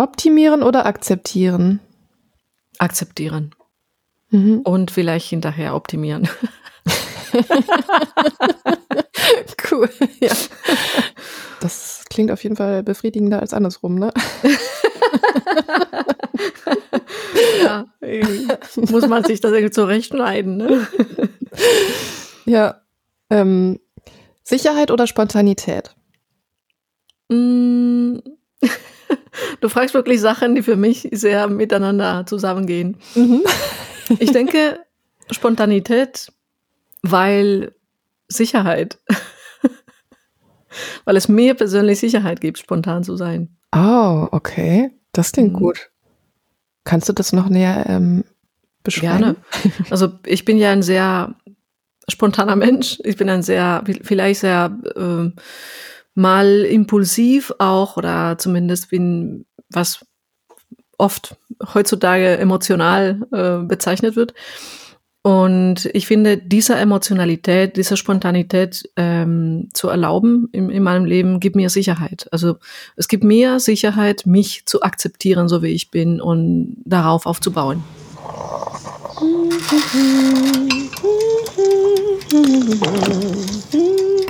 Optimieren oder akzeptieren? Akzeptieren. Mhm. Und vielleicht hinterher optimieren. cool, ja. Das klingt auf jeden Fall befriedigender als andersrum, ne? ja, muss man sich das irgendwie zurechtschneiden, ne? Ja. Ähm, Sicherheit oder Spontanität? Mm. Du fragst wirklich Sachen, die für mich sehr miteinander zusammengehen. Mhm. Ich denke, Spontanität, weil Sicherheit. weil es mir persönlich Sicherheit gibt, spontan zu sein. Oh, okay. Das klingt mhm. gut. Kannst du das noch näher ähm, beschreiben? Gerne. Also ich bin ja ein sehr spontaner Mensch. Ich bin ein sehr, vielleicht sehr äh, mal impulsiv auch oder zumindest bin, was oft heutzutage emotional äh, bezeichnet wird. Und ich finde, diese Emotionalität, diese Spontanität ähm, zu erlauben in, in meinem Leben, gibt mir Sicherheit. Also es gibt mir Sicherheit, mich zu akzeptieren, so wie ich bin und darauf aufzubauen.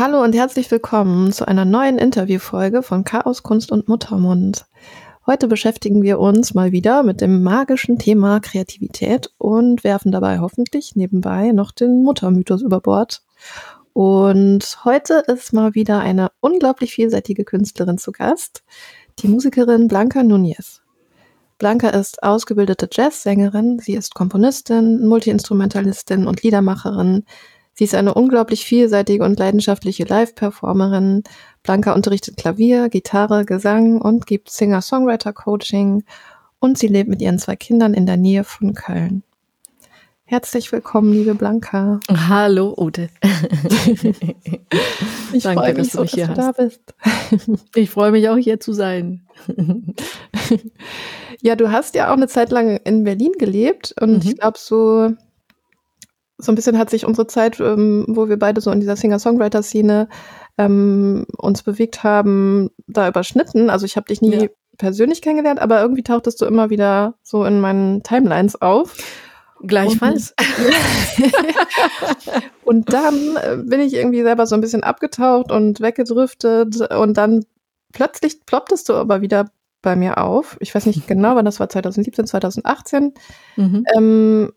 Hallo und herzlich willkommen zu einer neuen Interviewfolge von Chaos, Kunst und Muttermund. Heute beschäftigen wir uns mal wieder mit dem magischen Thema Kreativität und werfen dabei hoffentlich nebenbei noch den Muttermythos über Bord. Und heute ist mal wieder eine unglaublich vielseitige Künstlerin zu Gast, die Musikerin Blanca Nunez. Blanca ist ausgebildete Jazzsängerin, sie ist Komponistin, Multiinstrumentalistin und Liedermacherin, Sie ist eine unglaublich vielseitige und leidenschaftliche Live-Performerin. Blanca unterrichtet Klavier, Gitarre, Gesang und gibt Singer-Songwriter-Coaching. Und sie lebt mit ihren zwei Kindern in der Nähe von Köln. Herzlich willkommen, liebe Blanca. Hallo, Ute. ich freue mich so, dass du, dass du da bist. ich freue mich auch hier zu sein. ja, du hast ja auch eine Zeit lang in Berlin gelebt und mhm. ich glaube so so ein bisschen hat sich unsere Zeit, ähm, wo wir beide so in dieser Singer-Songwriter-Szene ähm, uns bewegt haben, da überschnitten. Also ich habe dich nie ja. persönlich kennengelernt, aber irgendwie tauchtest du immer wieder so in meinen Timelines auf. Gleichfalls. Und, und dann äh, bin ich irgendwie selber so ein bisschen abgetaucht und weggedriftet und dann plötzlich plopptest du aber wieder bei mir auf. Ich weiß nicht genau, wann das war, 2017, 2018. Mhm. Ähm,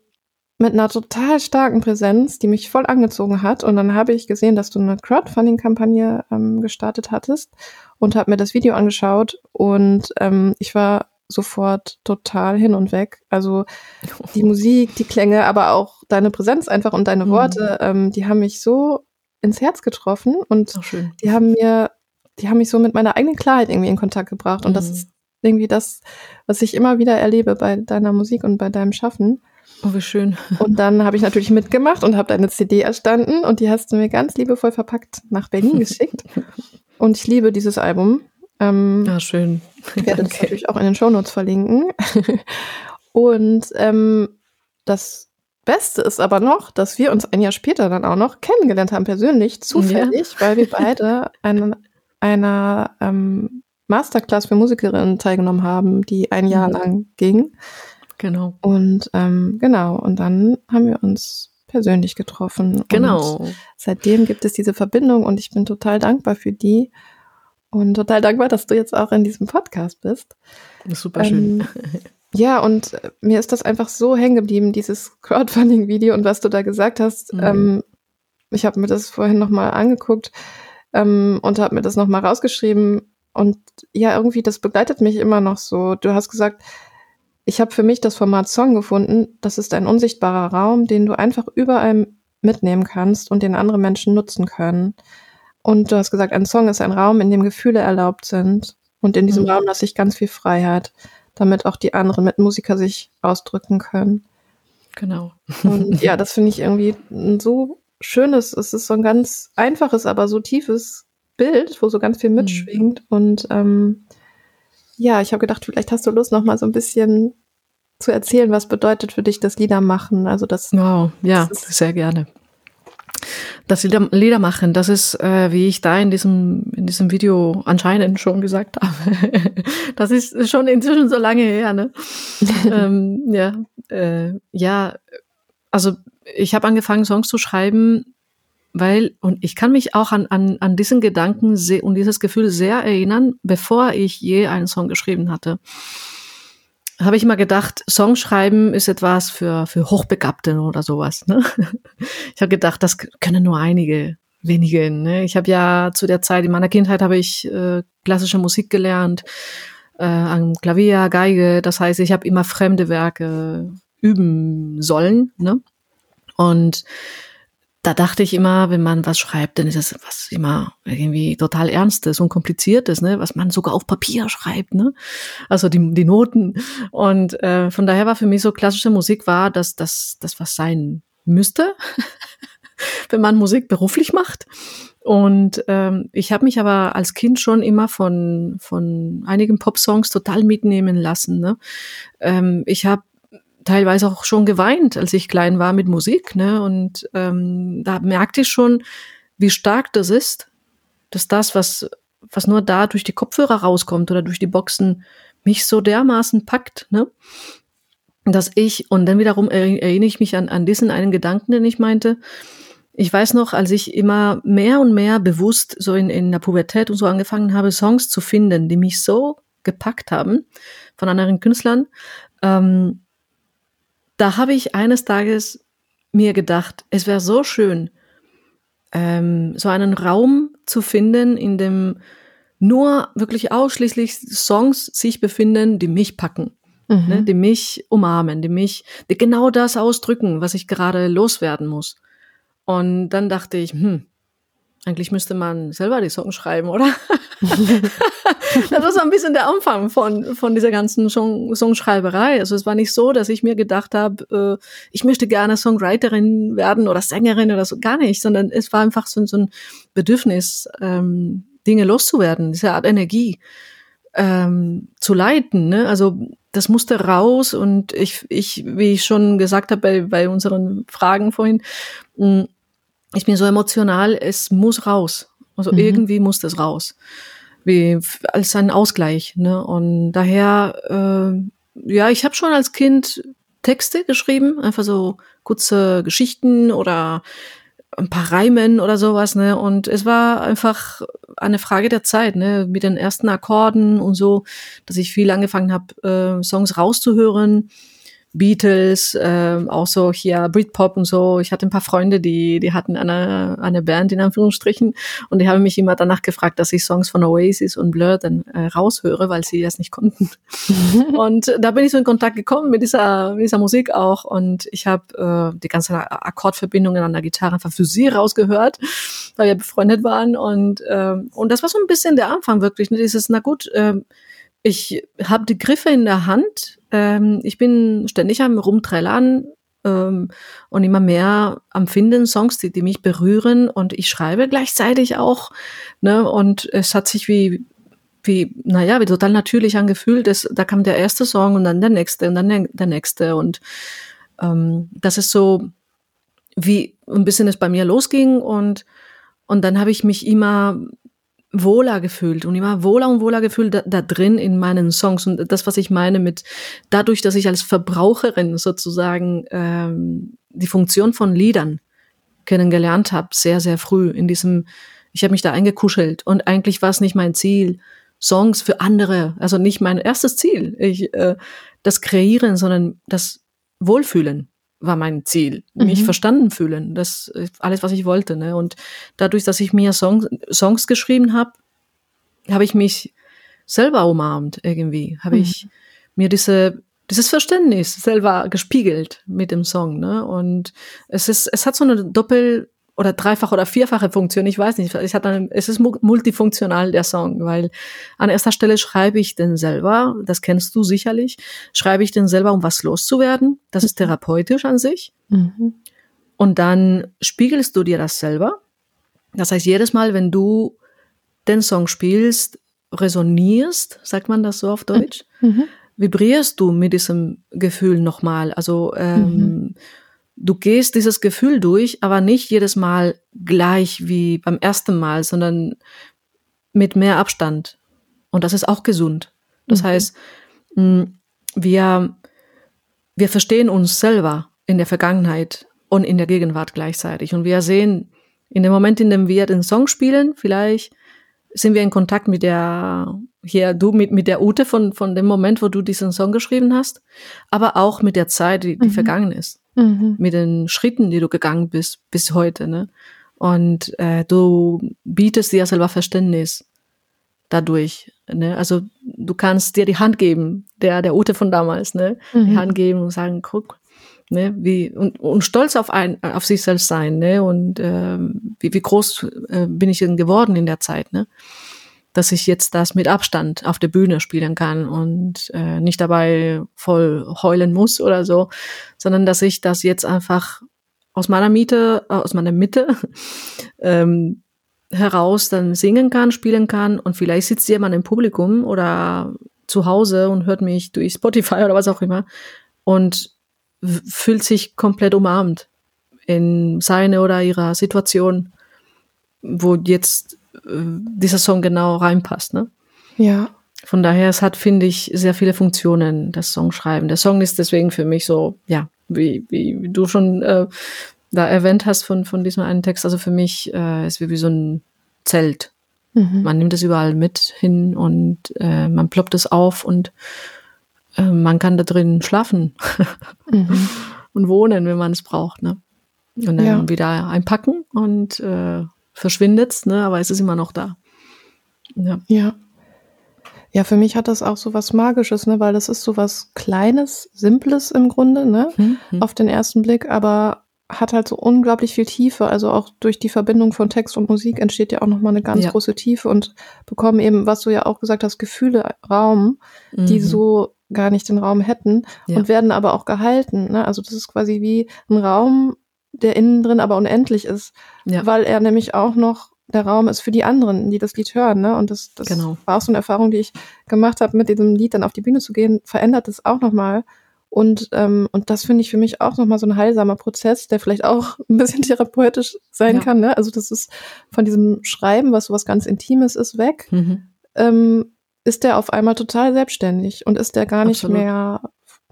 mit einer total starken Präsenz, die mich voll angezogen hat. Und dann habe ich gesehen, dass du eine Crowdfunding-Kampagne ähm, gestartet hattest und habe mir das Video angeschaut und ähm, ich war sofort total hin und weg. Also die Musik, die Klänge, aber auch deine Präsenz einfach und deine mhm. Worte, ähm, die haben mich so ins Herz getroffen und die haben mir, die haben mich so mit meiner eigenen Klarheit irgendwie in Kontakt gebracht. Und mhm. das ist irgendwie das, was ich immer wieder erlebe bei deiner Musik und bei deinem Schaffen. Oh, wie schön. Und dann habe ich natürlich mitgemacht und habe deine CD erstanden und die hast du mir ganz liebevoll verpackt nach Berlin geschickt. Und ich liebe dieses Album. Ähm, ah, schön. Ich werde das natürlich auch in den Shownotes verlinken. und ähm, das Beste ist aber noch, dass wir uns ein Jahr später dann auch noch kennengelernt haben, persönlich, zufällig, ja. weil wir beide eine, einer ähm, Masterclass für Musikerinnen teilgenommen haben, die ein Jahr mhm. lang ging. Genau. Und ähm, genau, und dann haben wir uns persönlich getroffen. Genau. Und seitdem gibt es diese Verbindung und ich bin total dankbar für die und total dankbar, dass du jetzt auch in diesem Podcast bist. Super schön. Ähm, ja, und mir ist das einfach so hängen geblieben, dieses Crowdfunding-Video und was du da gesagt hast. Mhm. Ähm, ich habe mir das vorhin nochmal angeguckt ähm, und habe mir das nochmal rausgeschrieben. Und ja, irgendwie, das begleitet mich immer noch so. Du hast gesagt, ich habe für mich das Format Song gefunden. Das ist ein unsichtbarer Raum, den du einfach überall mitnehmen kannst und den andere Menschen nutzen können. Und du hast gesagt, ein Song ist ein Raum, in dem Gefühle erlaubt sind. Und in diesem Mhm. Raum lasse ich ganz viel Freiheit, damit auch die anderen Mitmusiker sich ausdrücken können. Genau. Und ja, das finde ich irgendwie ein so schönes, es ist so ein ganz einfaches, aber so tiefes Bild, wo so ganz viel mitschwingt. Und ähm, ja, ich habe gedacht, vielleicht hast du Lust, noch mal so ein bisschen zu erzählen, was bedeutet für dich das Lieder machen. Also das, Wow, ja, Das ist- sehr gerne. Das Lieder, Lieder machen, das ist, äh, wie ich da in diesem, in diesem Video anscheinend schon gesagt habe. das ist schon inzwischen so lange her, ne? ähm, ja, äh, ja, also ich habe angefangen, Songs zu schreiben, weil, und ich kann mich auch an, an, an diesen Gedanken und dieses Gefühl sehr erinnern, bevor ich je einen Song geschrieben hatte habe ich immer gedacht, Songschreiben ist etwas für, für Hochbegabte oder sowas. Ne? Ich habe gedacht, das können nur einige, wenige. Ne? Ich habe ja zu der Zeit, in meiner Kindheit habe ich äh, klassische Musik gelernt, äh, am Klavier, Geige. Das heißt, ich habe immer fremde Werke üben sollen. Ne? Und da dachte ich immer, wenn man was schreibt, dann ist es was immer irgendwie total Ernstes und Kompliziertes, ne, was man sogar auf Papier schreibt, ne, also die, die Noten. Und äh, von daher war für mich so klassische Musik war, dass das das was sein müsste, wenn man Musik beruflich macht. Und ähm, ich habe mich aber als Kind schon immer von von einigen Popsongs total mitnehmen lassen. Ne? Ähm, ich habe teilweise auch schon geweint, als ich klein war mit Musik. Ne? Und ähm, da merkte ich schon, wie stark das ist, dass das, was, was nur da durch die Kopfhörer rauskommt oder durch die Boxen, mich so dermaßen packt, ne? dass ich, und dann wiederum eri- erinnere ich mich an, an diesen einen Gedanken, den ich meinte, ich weiß noch, als ich immer mehr und mehr bewusst so in, in der Pubertät und so angefangen habe, Songs zu finden, die mich so gepackt haben von anderen Künstlern, ähm, da habe ich eines Tages mir gedacht, es wäre so schön, ähm, so einen Raum zu finden, in dem nur wirklich ausschließlich Songs sich befinden, die mich packen, Mhm. ne, die mich umarmen, die mich, die genau das ausdrücken, was ich gerade loswerden muss. Und dann dachte ich, hm, eigentlich müsste man selber die Songs schreiben, oder? das war so ein bisschen der Anfang von, von dieser ganzen Song, Songschreiberei. Also es war nicht so, dass ich mir gedacht habe, äh, ich möchte gerne Songwriterin werden oder Sängerin oder so, gar nicht, sondern es war einfach so, so ein Bedürfnis, ähm, Dinge loszuwerden, diese Art Energie ähm, zu leiten. Ne? Also das musste raus und ich, ich, wie ich schon gesagt habe bei, bei unseren Fragen vorhin, mh, ich bin so emotional, es muss raus. Also Mhm. irgendwie muss das raus. Wie als ein Ausgleich. Ne? Und daher, äh, ja, ich habe schon als Kind Texte geschrieben, einfach so kurze Geschichten oder ein paar Reimen oder sowas, ne? Und es war einfach eine Frage der Zeit, ne? Mit den ersten Akkorden und so, dass ich viel angefangen habe, äh, Songs rauszuhören. Beatles, äh, auch so hier Britpop und so. Ich hatte ein paar Freunde, die, die hatten eine, eine Band in Anführungsstrichen und die haben mich immer danach gefragt, dass ich Songs von Oasis und Blur dann äh, raushöre, weil sie das nicht konnten. und da bin ich so in Kontakt gekommen mit dieser, mit dieser Musik auch und ich habe äh, die ganzen Akkordverbindungen an der Gitarre einfach für sie rausgehört, weil wir befreundet waren und ähm, und das war so ein bisschen der Anfang wirklich. Ne? Dieses, na gut, ähm, ich habe die Griffe in der Hand. Ähm, ich bin ständig am Rumträllern ähm, und immer mehr am Finden Songs, die, die mich berühren. Und ich schreibe gleichzeitig auch. Ne? Und es hat sich wie, wie, naja, wie total natürlich angefühlt. Es, da kam der erste Song und dann der nächste und dann der, der nächste. Und ähm, das ist so, wie ein bisschen es bei mir losging. Und, und dann habe ich mich immer wohler gefühlt und immer wohler und wohler gefühlt da, da drin in meinen Songs. Und das, was ich meine mit dadurch, dass ich als Verbraucherin sozusagen ähm, die Funktion von Liedern kennengelernt habe, sehr, sehr früh in diesem, ich habe mich da eingekuschelt und eigentlich war es nicht mein Ziel, Songs für andere, also nicht mein erstes Ziel, ich, äh, das Kreieren, sondern das Wohlfühlen war mein Ziel, mich Mhm. verstanden fühlen, das ist alles, was ich wollte. Ne? Und dadurch, dass ich mir Songs, Songs geschrieben habe, habe ich mich selber umarmt irgendwie, habe Mhm. ich mir diese dieses Verständnis selber gespiegelt mit dem Song, ne? Und es ist, es hat so eine Doppel, oder dreifach oder vierfache Funktion, ich weiß nicht. Ich hatte eine, es ist multifunktional, der Song, weil an erster Stelle schreibe ich den selber, das kennst du sicherlich, schreibe ich den selber, um was loszuwerden. Das ist therapeutisch an sich. Mhm. Und dann spiegelst du dir das selber. Das heißt, jedes Mal, wenn du den Song spielst, resonierst, sagt man das so auf Deutsch, mhm. vibrierst du mit diesem Gefühl nochmal. Also ähm, mhm du gehst dieses Gefühl durch, aber nicht jedes Mal gleich wie beim ersten Mal, sondern mit mehr Abstand. Und das ist auch gesund. Das mhm. heißt, wir, wir verstehen uns selber in der Vergangenheit und in der Gegenwart gleichzeitig. Und wir sehen, in dem Moment, in dem wir den Song spielen, vielleicht sind wir in Kontakt mit der, hier, du mit, mit der Ute von, von dem Moment, wo du diesen Song geschrieben hast, aber auch mit der Zeit, die, die mhm. vergangen ist mhm. mit den Schritten, die du gegangen bist bis heute. Ne? Und äh, du bietest dir selber Verständnis dadurch. Ne? Also du kannst dir die Hand geben, der der Ute von damals, ne? Mhm. Die Hand geben und sagen, guck, ne, wie und, und stolz auf ein auf sich selbst sein, ne? Und äh, wie, wie groß äh, bin ich denn geworden in der Zeit, ne? Dass ich jetzt das mit Abstand auf der Bühne spielen kann und äh, nicht dabei voll heulen muss oder so, sondern dass ich das jetzt einfach aus meiner Miete, äh, aus meiner Mitte ähm, heraus dann singen kann, spielen kann und vielleicht sitzt jemand im Publikum oder zu Hause und hört mich durch Spotify oder was auch immer und fühlt sich komplett umarmt in seine oder ihrer Situation, wo jetzt dieser Song genau reinpasst. Ne? Ja. Von daher, es hat, finde ich, sehr viele Funktionen, das Songschreiben. Der Song ist deswegen für mich so, ja, wie, wie, wie du schon äh, da erwähnt hast von, von diesem einen Text, also für mich äh, ist wie, wie so ein Zelt. Mhm. Man nimmt es überall mit hin und äh, man ploppt es auf und äh, man kann da drin schlafen mhm. und wohnen, wenn man es braucht. Ne? Und dann ja. wieder einpacken und äh, verschwindet, ne, aber es ist immer noch da. Ja. ja. Ja, für mich hat das auch so was Magisches, ne, weil das ist so was Kleines, Simples im Grunde, ne, mhm. auf den ersten Blick, aber hat halt so unglaublich viel Tiefe. Also auch durch die Verbindung von Text und Musik entsteht ja auch nochmal eine ganz ja. große Tiefe und bekommen eben, was du ja auch gesagt hast, Gefühle Raum, mhm. die so gar nicht den Raum hätten ja. und werden aber auch gehalten. Ne? Also das ist quasi wie ein Raum, der innen drin aber unendlich ist, ja. weil er nämlich auch noch der Raum ist für die anderen, die das Lied hören. Ne? Und das, das genau. war auch so eine Erfahrung, die ich gemacht habe, mit diesem Lied dann auf die Bühne zu gehen, verändert es auch nochmal. Und, ähm, und das finde ich für mich auch nochmal so ein heilsamer Prozess, der vielleicht auch ein bisschen therapeutisch sein ja. kann. Ne? Also das ist von diesem Schreiben, was so was ganz Intimes ist, weg. Mhm. Ähm, ist der auf einmal total selbstständig und ist der gar nicht Absolut. mehr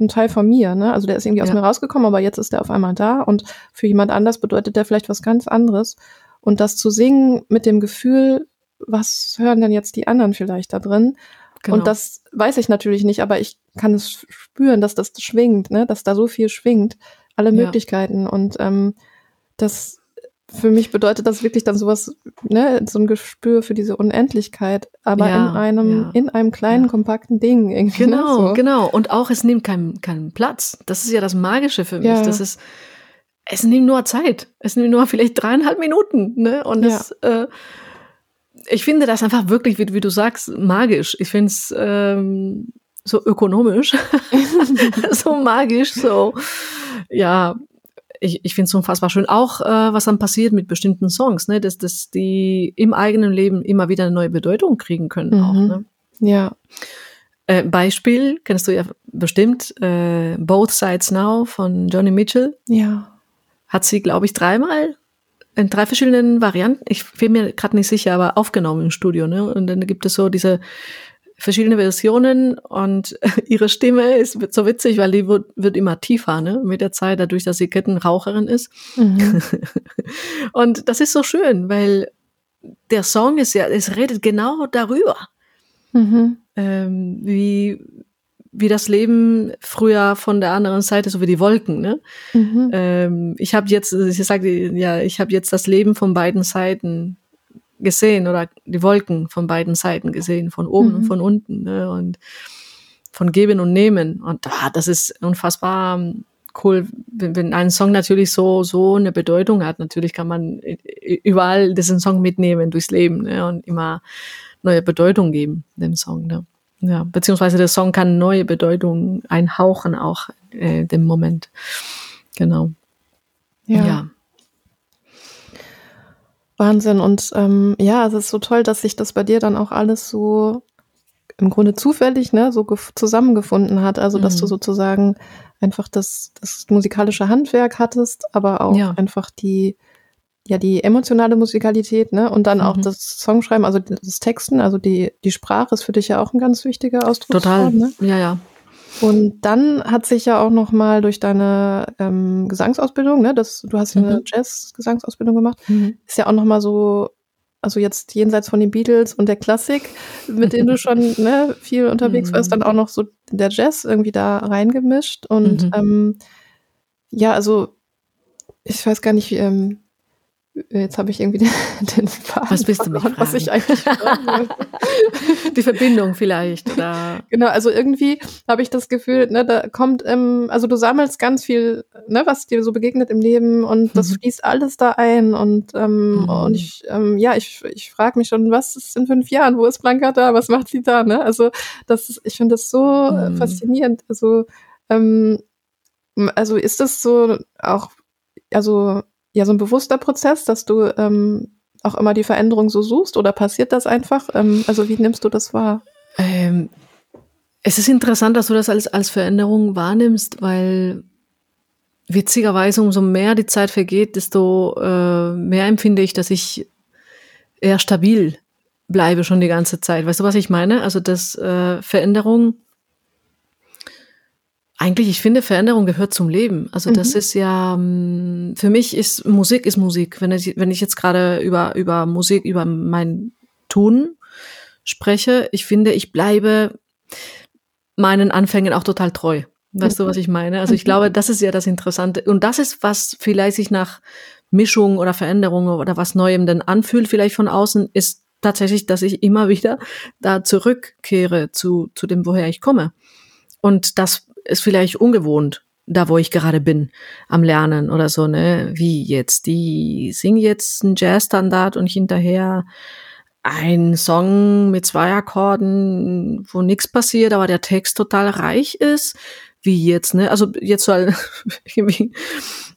ein Teil von mir, ne? Also der ist irgendwie aus mir rausgekommen, aber jetzt ist der auf einmal da und für jemand anders bedeutet der vielleicht was ganz anderes. Und das zu singen mit dem Gefühl, was hören denn jetzt die anderen vielleicht da drin? Genau. Und das weiß ich natürlich nicht, aber ich kann es spüren, dass das schwingt, ne? dass da so viel schwingt, alle Möglichkeiten. Und ähm, das für mich bedeutet das wirklich dann sowas, ne, so ein Gespür für diese Unendlichkeit, aber ja, in einem, ja. in einem kleinen, ja. kompakten Ding irgendwie. Ne, genau, so. genau. Und auch es nimmt keinen, keinen Platz. Das ist ja das Magische für mich. Das ist, es nimmt nur Zeit. Es nimmt nur vielleicht dreieinhalb Minuten, ne? Und das, äh, ich finde das einfach wirklich, wie, wie du sagst, magisch. Ich finde es ähm, so ökonomisch, so magisch, so ja, ich, ich finde es unfassbar schön. Auch äh, was dann passiert mit bestimmten Songs, ne? dass, dass die im eigenen Leben immer wieder eine neue Bedeutung kriegen können. Mhm. Auch, ne? Ja. Äh, Beispiel kennst du ja bestimmt, äh, Both Sides Now von Johnny Mitchell. Ja. Hat sie, glaube ich, dreimal in drei verschiedenen Varianten, ich bin mir gerade nicht sicher, aber aufgenommen im Studio. Ne? Und dann gibt es so diese verschiedene Versionen und ihre Stimme ist so witzig, weil die wird, wird immer tiefer ne? mit der Zeit, dadurch, dass sie Kettenraucherin ist. Mhm. und das ist so schön, weil der Song ist ja, es redet genau darüber, mhm. ähm, wie, wie das Leben früher von der anderen Seite, so wie die Wolken. Ne? Mhm. Ähm, ich habe jetzt, ich sage ja, ich habe jetzt das Leben von beiden Seiten gesehen oder die Wolken von beiden Seiten gesehen, von oben mhm. und von unten ne? und von Geben und Nehmen. Und ah, das ist unfassbar ähm, cool, wenn, wenn ein Song natürlich so, so eine Bedeutung hat. Natürlich kann man überall diesen Song mitnehmen durchs Leben ne? und immer neue Bedeutung geben dem Song. Ne? Ja, beziehungsweise der Song kann neue Bedeutung einhauchen auch äh, dem Moment. Genau. Ja. ja. Wahnsinn. Und ähm, ja, es ist so toll, dass sich das bei dir dann auch alles so im Grunde zufällig, ne, so zusammengefunden hat. Also, dass mhm. du sozusagen einfach das, das musikalische Handwerk hattest, aber auch ja. einfach die, ja, die emotionale Musikalität, ne, und dann mhm. auch das Songschreiben, also das Texten, also die, die Sprache ist für dich ja auch ein ganz wichtiger Ausdrucksform, Total. Ne? Ja, ja. Und dann hat sich ja auch noch mal durch deine ähm, Gesangsausbildung, ne, das, du hast ja eine mhm. Jazz-Gesangsausbildung gemacht, mhm. ist ja auch noch mal so also jetzt jenseits von den Beatles und der Klassik, mit denen du schon ne, viel unterwegs mhm. warst, dann auch noch so der Jazz irgendwie da reingemischt. Und mhm. ähm, ja, also ich weiß gar nicht, ähm, Jetzt habe ich irgendwie den, den Faden Was bist du mich fragen? was ich eigentlich Die Verbindung vielleicht oder genau also irgendwie habe ich das Gefühl ne da kommt ähm, also du sammelst ganz viel ne was dir so begegnet im Leben und das mhm. fließt alles da ein und ähm, mhm. und ich ähm, ja ich ich frage mich schon was ist in fünf Jahren wo ist Blanca da was macht sie da ne also das ist, ich finde das so mhm. faszinierend also ähm, also ist das so auch also ja so ein bewusster Prozess, dass du ähm, auch immer die Veränderung so suchst oder passiert das einfach? Ähm, also wie nimmst du das wahr? Ähm, es ist interessant, dass du das als, als Veränderung wahrnimmst, weil witzigerweise umso mehr die Zeit vergeht, desto äh, mehr empfinde ich, dass ich eher stabil bleibe schon die ganze Zeit. Weißt du, was ich meine? Also dass äh, Veränderung eigentlich, ich finde, Veränderung gehört zum Leben. Also mhm. das ist ja, mm, für mich ist Musik ist Musik. Wenn ich, wenn ich jetzt gerade über, über Musik, über mein Tun spreche, ich finde, ich bleibe meinen Anfängen auch total treu. Weißt mhm. du, was ich meine? Also ich mhm. glaube, das ist ja das Interessante. Und das ist, was vielleicht sich nach Mischung oder Veränderung oder was Neuem denn anfühlt, vielleicht von außen, ist tatsächlich, dass ich immer wieder da zurückkehre zu, zu dem, woher ich komme. Und das ist vielleicht ungewohnt, da wo ich gerade bin, am Lernen oder so, ne? Wie jetzt? Die singen jetzt einen Jazzstandard und hinterher ein Song mit zwei Akkorden, wo nichts passiert, aber der Text total reich ist. Wie jetzt, ne? Also jetzt so ein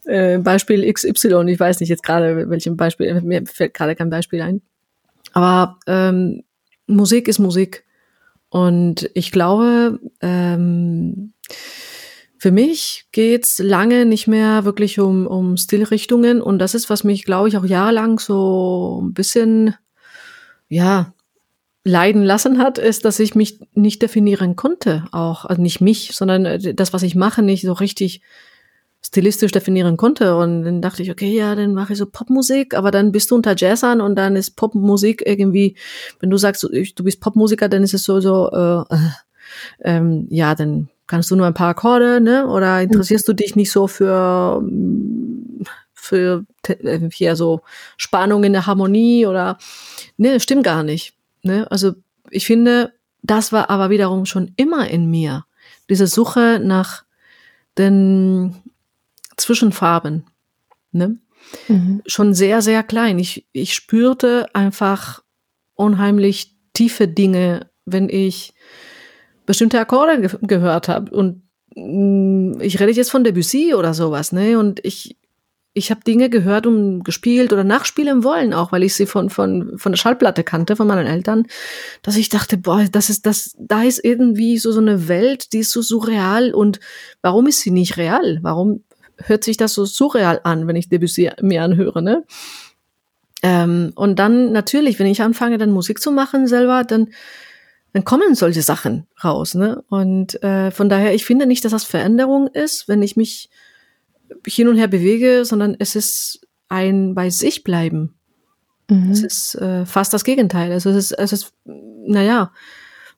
äh, Beispiel XY, ich weiß nicht jetzt gerade, welchem Beispiel, mir fällt gerade kein Beispiel ein. Aber ähm, Musik ist Musik. Und ich glaube, ähm, für mich geht's lange nicht mehr wirklich um, um Stilrichtungen und das ist, was mich, glaube ich, auch jahrelang so ein bisschen, ja, leiden lassen hat, ist, dass ich mich nicht definieren konnte, auch, also nicht mich, sondern äh, das, was ich mache, nicht so richtig stilistisch definieren konnte. Und dann dachte ich, okay, ja, dann mache ich so Popmusik, aber dann bist du unter Jazzern und dann ist Popmusik irgendwie, wenn du sagst, du bist Popmusiker, dann ist es so, so, äh, äh, ähm, ja, dann kannst du nur ein paar Akkorde, ne? Oder interessierst du dich nicht so für für äh, hier so Spannung in der Harmonie oder ne, stimmt gar nicht. Ne? Also ich finde, das war aber wiederum schon immer in mir. Diese Suche nach den Zwischenfarben. Ne? Mhm. Schon sehr, sehr klein. Ich, ich spürte einfach unheimlich tiefe Dinge, wenn ich bestimmte Akkorde ge gehört habe. Und mh, mm, ich rede jetzt von Debussy oder sowas, ne? Und ich, ich habe Dinge gehört und gespielt oder nachspielen wollen, auch weil ich sie von, von, von der Schallplatte kannte, von meinen Eltern, dass ich dachte, boah, das ist, das, da ist irgendwie so, so eine Welt, die ist so surreal und warum ist sie nicht real? Warum hört sich das so surreal an, wenn ich Debussy mir anhöre, ne? Ähm, und dann natürlich, wenn ich anfange, dann Musik zu machen selber, dann dann kommen solche Sachen raus. Ne? Und äh, von daher, ich finde nicht, dass das Veränderung ist, wenn ich mich hin und her bewege, sondern es ist ein bei sich bleiben. Mhm. Es ist äh, fast das Gegenteil. Also es ist, es ist, naja,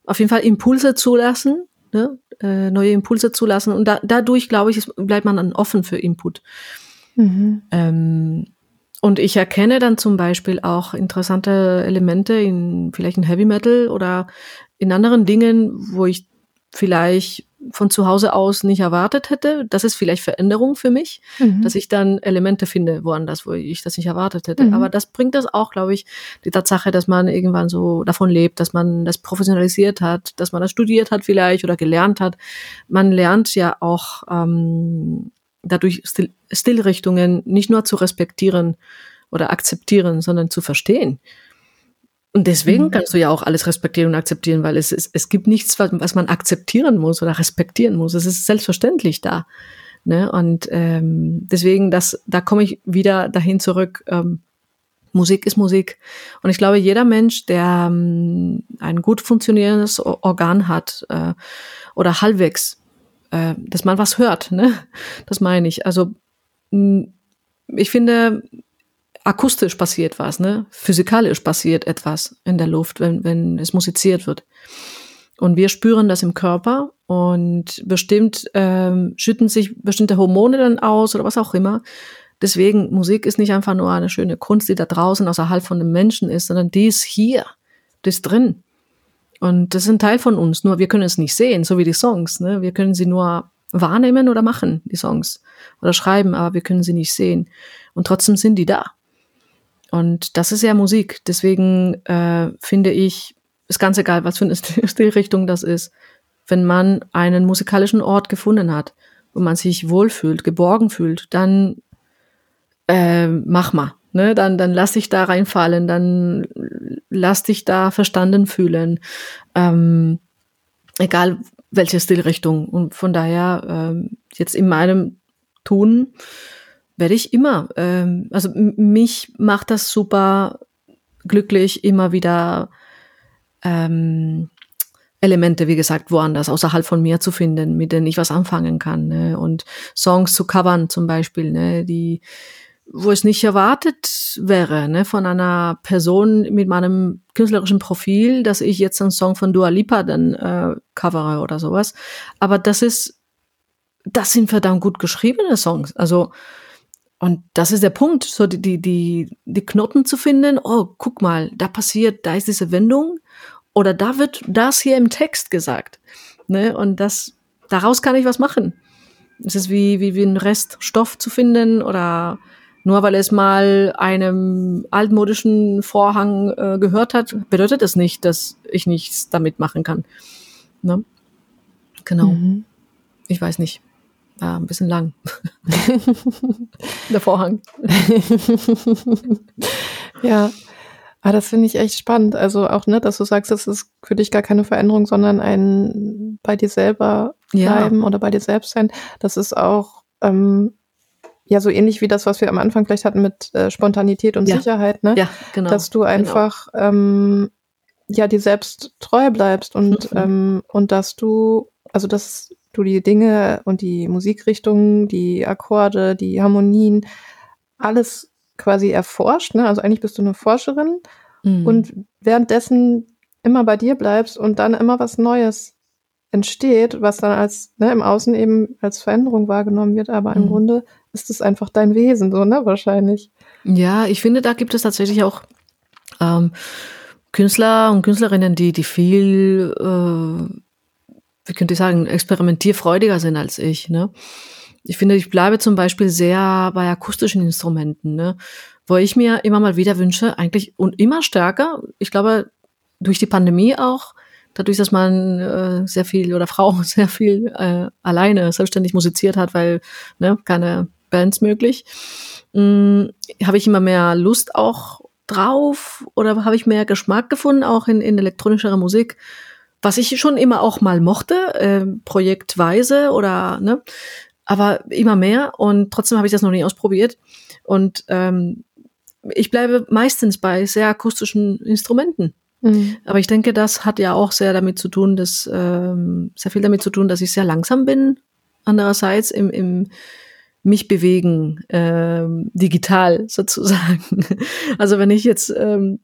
auf jeden Fall Impulse zulassen, ne? äh, neue Impulse zulassen und da, dadurch, glaube ich, bleibt man dann offen für Input. Mhm. Ähm, und ich erkenne dann zum Beispiel auch interessante Elemente in vielleicht in Heavy Metal oder in anderen Dingen, wo ich vielleicht von zu Hause aus nicht erwartet hätte. Das ist vielleicht Veränderung für mich, mhm. dass ich dann Elemente finde woanders, wo ich das nicht erwartet hätte. Mhm. Aber das bringt das auch, glaube ich, die Tatsache, dass man irgendwann so davon lebt, dass man das professionalisiert hat, dass man das studiert hat vielleicht oder gelernt hat. Man lernt ja auch ähm, dadurch Stil Stilrichtungen nicht nur zu respektieren oder akzeptieren, sondern zu verstehen. Und deswegen mhm. kannst du ja auch alles respektieren und akzeptieren, weil es, es, es gibt nichts, was, was man akzeptieren muss oder respektieren muss. Es ist selbstverständlich da. Ne? Und ähm, deswegen, das, da komme ich wieder dahin zurück. Ähm, Musik ist Musik. Und ich glaube, jeder Mensch, der ähm, ein gut funktionierendes Organ hat äh, oder halbwegs, äh, dass man was hört, ne? das meine ich. Also ich finde, akustisch passiert was, ne? Physikalisch passiert etwas in der Luft, wenn, wenn es musiziert wird. Und wir spüren das im Körper und bestimmt ähm, schütten sich bestimmte Hormone dann aus oder was auch immer. Deswegen, Musik ist nicht einfach nur eine schöne Kunst, die da draußen außerhalb von dem Menschen ist, sondern die ist hier, die ist drin. Und das ist ein Teil von uns, nur wir können es nicht sehen, so wie die Songs. Ne? Wir können sie nur wahrnehmen oder machen, die Songs. Oder schreiben, aber wir können sie nicht sehen. Und trotzdem sind die da. Und das ist ja Musik. Deswegen äh, finde ich, ist ganz egal, was für eine Stilrichtung das ist. Wenn man einen musikalischen Ort gefunden hat, wo man sich wohlfühlt, geborgen fühlt, dann äh, mach mal. Ne? Dann, dann lass dich da reinfallen, dann lass dich da verstanden fühlen. Ähm, egal welche Stilrichtung. Und von daher, äh, jetzt in meinem Tun, werde ich immer. Ähm, also mich macht das super glücklich, immer wieder ähm, Elemente, wie gesagt, woanders, außerhalb von mir zu finden, mit denen ich was anfangen kann. Ne? Und Songs zu covern zum Beispiel, ne? die, wo es nicht erwartet wäre, ne? von einer Person mit meinem künstlerischen Profil, dass ich jetzt einen Song von Dua Lipa dann äh, covere oder sowas. Aber das ist, das sind verdammt gut geschriebene Songs. Also und das ist der Punkt, so die, die, die, die Knoten zu finden. Oh, guck mal, da passiert, da ist diese Wendung oder da wird das hier im Text gesagt. Ne? Und das, daraus kann ich was machen. Es ist wie, wie, wie ein Reststoff zu finden oder nur weil es mal einem altmodischen Vorhang äh, gehört hat, bedeutet es nicht, dass ich nichts damit machen kann. Ne? Genau. Mhm. Ich weiß nicht war ein bisschen lang. Der Vorhang. ja. Aber ah, das finde ich echt spannend. Also auch, ne, dass du sagst, das ist für dich gar keine Veränderung, sondern ein bei dir selber bleiben ja. oder bei dir selbst sein. Das ist auch ähm, ja so ähnlich wie das, was wir am Anfang vielleicht hatten mit äh, Spontanität und ja. Sicherheit, ne? Ja, genau. Dass du genau. einfach genau. ähm, ja dir selbst treu bleibst und mhm. ähm, und dass du also dass du die Dinge und die Musikrichtungen, die Akkorde, die Harmonien, alles quasi erforscht. Ne? Also eigentlich bist du eine Forscherin mhm. und währenddessen immer bei dir bleibst und dann immer was Neues entsteht, was dann als ne, im Außen eben als Veränderung wahrgenommen wird, aber mhm. im Grunde ist es einfach dein Wesen, so, ne, wahrscheinlich. Ja, ich finde, da gibt es tatsächlich auch ähm, Künstler und Künstlerinnen, die, die viel äh, wie könnte ich sagen, experimentierfreudiger sind als ich. Ne? Ich finde, ich bleibe zum Beispiel sehr bei akustischen Instrumenten, ne? wo ich mir immer mal wieder wünsche, eigentlich und immer stärker, ich glaube, durch die Pandemie auch, dadurch, dass man äh, sehr viel oder Frau sehr viel äh, alleine selbstständig musiziert hat, weil ne, keine Bands möglich, hm, habe ich immer mehr Lust auch drauf oder habe ich mehr Geschmack gefunden, auch in, in elektronischerer Musik was ich schon immer auch mal mochte, äh, projektweise oder ne, aber immer mehr und trotzdem habe ich das noch nie ausprobiert und ähm, ich bleibe meistens bei sehr akustischen Instrumenten. Mhm. Aber ich denke, das hat ja auch sehr damit zu tun, dass ähm, sehr viel damit zu tun, dass ich sehr langsam bin. Andererseits im, im mich bewegen, ähm, digital sozusagen. Also wenn ich jetzt ähm,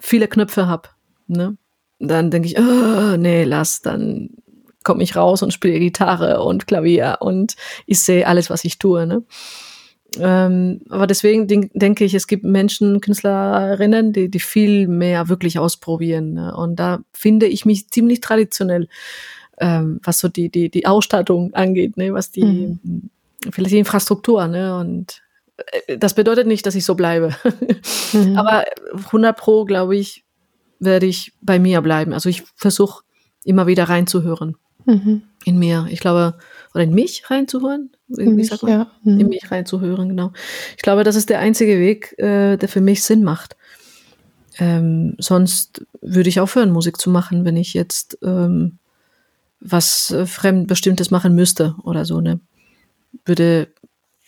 viele Knöpfe habe, ne, dann denke ich, oh, nee, lass, dann komme ich raus und spiele Gitarre und Klavier und ich sehe alles, was ich tue. Ne? Ähm, aber deswegen denk, denke ich, es gibt Menschen, Künstlerinnen, die, die viel mehr wirklich ausprobieren. Ne? Und da finde ich mich ziemlich traditionell. ähm, was so die, die, die Ausstattung angeht, ne, was die, mhm. vielleicht die Infrastruktur, ne, und äh, das bedeutet nicht, dass ich so bleibe. Mhm. Aber 100 Pro, glaube ich, werde ich bei mir bleiben. Also ich versuche immer wieder reinzuhören mhm. in mir. Ich glaube, oder in mich reinzuhören. In mich, ja. Mhm. In mich reinzuhören, genau. Ich glaube, das ist der einzige Weg, äh, der für mich Sinn macht. Ähm, sonst würde ich aufhören, Musik zu machen, wenn ich jetzt ähm, was äh, Fremdbestimmtes machen müsste oder so, ne? Würde,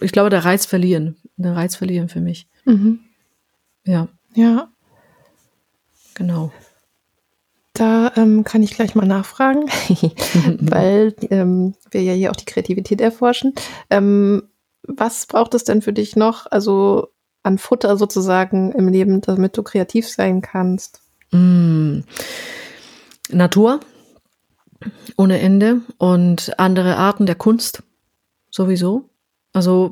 ich glaube, der Reiz verlieren. Der Reiz verlieren für mich. Mhm. Ja. Ja. Genau. Da ähm, kann ich gleich mal nachfragen, weil ähm, wir ja hier auch die Kreativität erforschen. Ähm, was braucht es denn für dich noch, also an Futter sozusagen im Leben, damit du kreativ sein kannst? Mm. Natur ohne Ende und andere Arten der Kunst sowieso. Also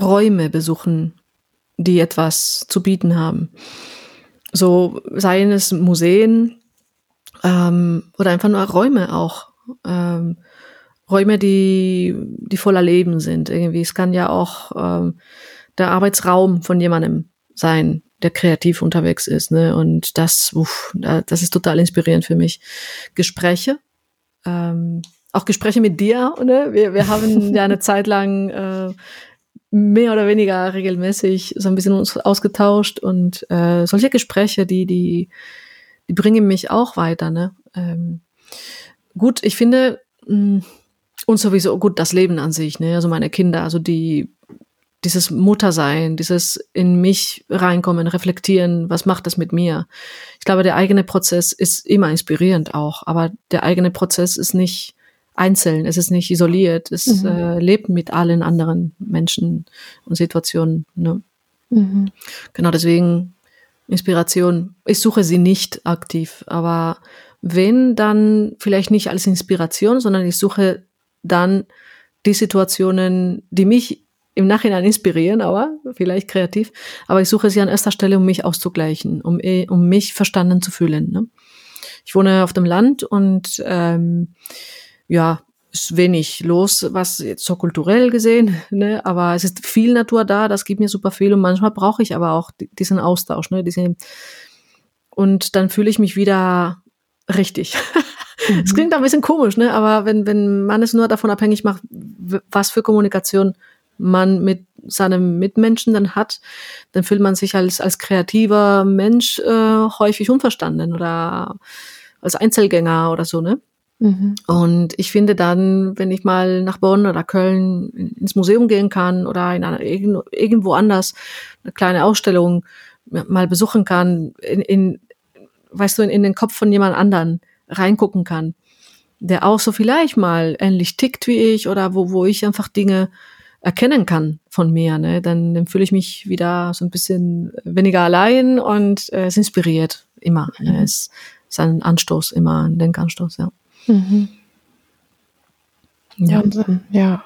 Räume besuchen, die etwas zu bieten haben. So seien es Museen, ähm, oder einfach nur Räume auch. Ähm, Räume, die, die voller Leben sind. Irgendwie. Es kann ja auch ähm, der Arbeitsraum von jemandem sein, der kreativ unterwegs ist. Ne? Und das, uff, das ist total inspirierend für mich. Gespräche, ähm, auch Gespräche mit dir. Ne? Wir, wir haben ja eine Zeit lang äh, mehr oder weniger regelmäßig so ein bisschen uns ausgetauscht und äh, solche Gespräche, die, die, die bringen mich auch weiter. Ne? Ähm, gut, ich finde, mh, mm, und sowieso gut das Leben an sich, ne? Also meine Kinder, also die dieses Muttersein, dieses in mich reinkommen, reflektieren, was macht das mit mir? Ich glaube, der eigene Prozess ist immer inspirierend auch, aber der eigene Prozess ist nicht einzeln, es ist nicht isoliert, es mhm. äh, lebt mit allen anderen Menschen und Situationen. Ne? Mhm. Genau deswegen Inspiration. Ich suche sie nicht aktiv, aber wenn, dann vielleicht nicht als Inspiration, sondern ich suche dann die Situationen, die mich im Nachhinein inspirieren, aber vielleicht kreativ. Aber ich suche sie an erster Stelle, um mich auszugleichen, um, eh, um mich verstanden zu fühlen. Ne? Ich wohne auf dem Land und ähm, ja, ist wenig los, was jetzt so kulturell gesehen, ne? aber es ist viel Natur da, das gibt mir super viel und manchmal brauche ich aber auch diesen Austausch, ne? Diesen, und dann fühle ich mich wieder richtig. Es mhm. klingt ein bisschen komisch, ne? aber wenn, wenn man es nur davon abhängig macht, was für Kommunikation man mit seinem Mitmenschen dann hat, dann fühlt man sich als, als kreativer Mensch äh, häufig unverstanden oder als Einzelgänger oder so, ne? Mhm. Und ich finde dann, wenn ich mal nach Bonn oder Köln ins Museum gehen kann oder in einer, irgendwo anders eine kleine Ausstellung mal besuchen kann, in, in weißt du, in, in den Kopf von jemand anderen reingucken kann, der auch so vielleicht mal ähnlich tickt wie ich oder wo, wo ich einfach Dinge erkennen kann von mir, ne, dann, dann fühle ich mich wieder so ein bisschen weniger allein und äh, es inspiriert immer. Mhm. Ne, es ist ein Anstoß, immer ein Denkanstoß, ja. Mhm. Ja. Wahnsinn, ja.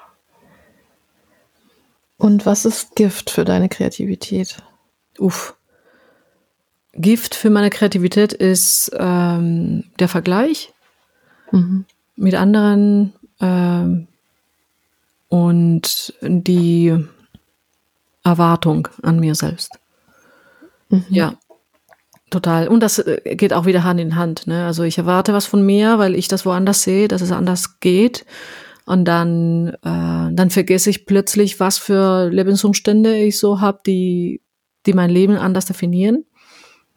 Und was ist Gift für deine Kreativität? Uff. Gift für meine Kreativität ist ähm, der Vergleich mhm. mit anderen ähm, und die Erwartung an mir selbst. Mhm. Ja, Total. Und das äh, geht auch wieder Hand in Hand. Ne? Also ich erwarte was von mir, weil ich das woanders sehe, dass es anders geht. Und dann, äh, dann vergesse ich plötzlich, was für Lebensumstände ich so habe, die, die mein Leben anders definieren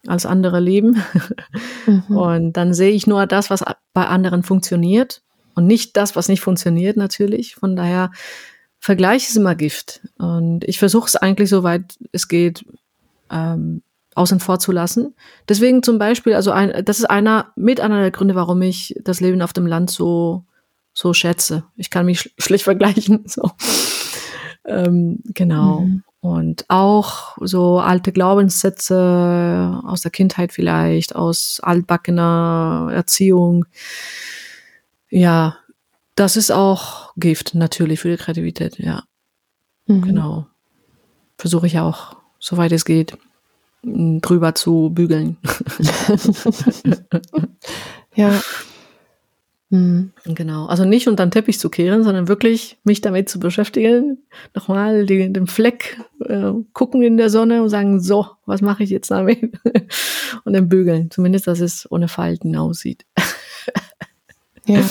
als andere leben. Mhm. Und dann sehe ich nur das, was bei anderen funktioniert und nicht das, was nicht funktioniert natürlich. Von daher, Vergleich ist immer Gift. Und ich versuche es eigentlich, soweit es geht, ähm, außen vor zu lassen. Deswegen zum Beispiel, also ein, das ist einer mit einer der Gründe, warum ich das Leben auf dem Land so so schätze. Ich kann mich sch schlecht vergleichen. So. Ähm, genau. Mhm. Und auch so alte Glaubenssätze aus der Kindheit vielleicht, aus altbackener Erziehung. Ja, das ist auch Gift natürlich für die Kreativität, ja. Mhm. Genau. Versuche ich auch, soweit es geht drüber zu bügeln. ja. Mhm. Genau. Also nicht unter den Teppich zu kehren, sondern wirklich mich damit zu beschäftigen, nochmal den, den Fleck äh, gucken in der Sonne und sagen, so, was mache ich jetzt damit? und dann bügeln. Zumindest, dass es ohne Falten aussieht. ja.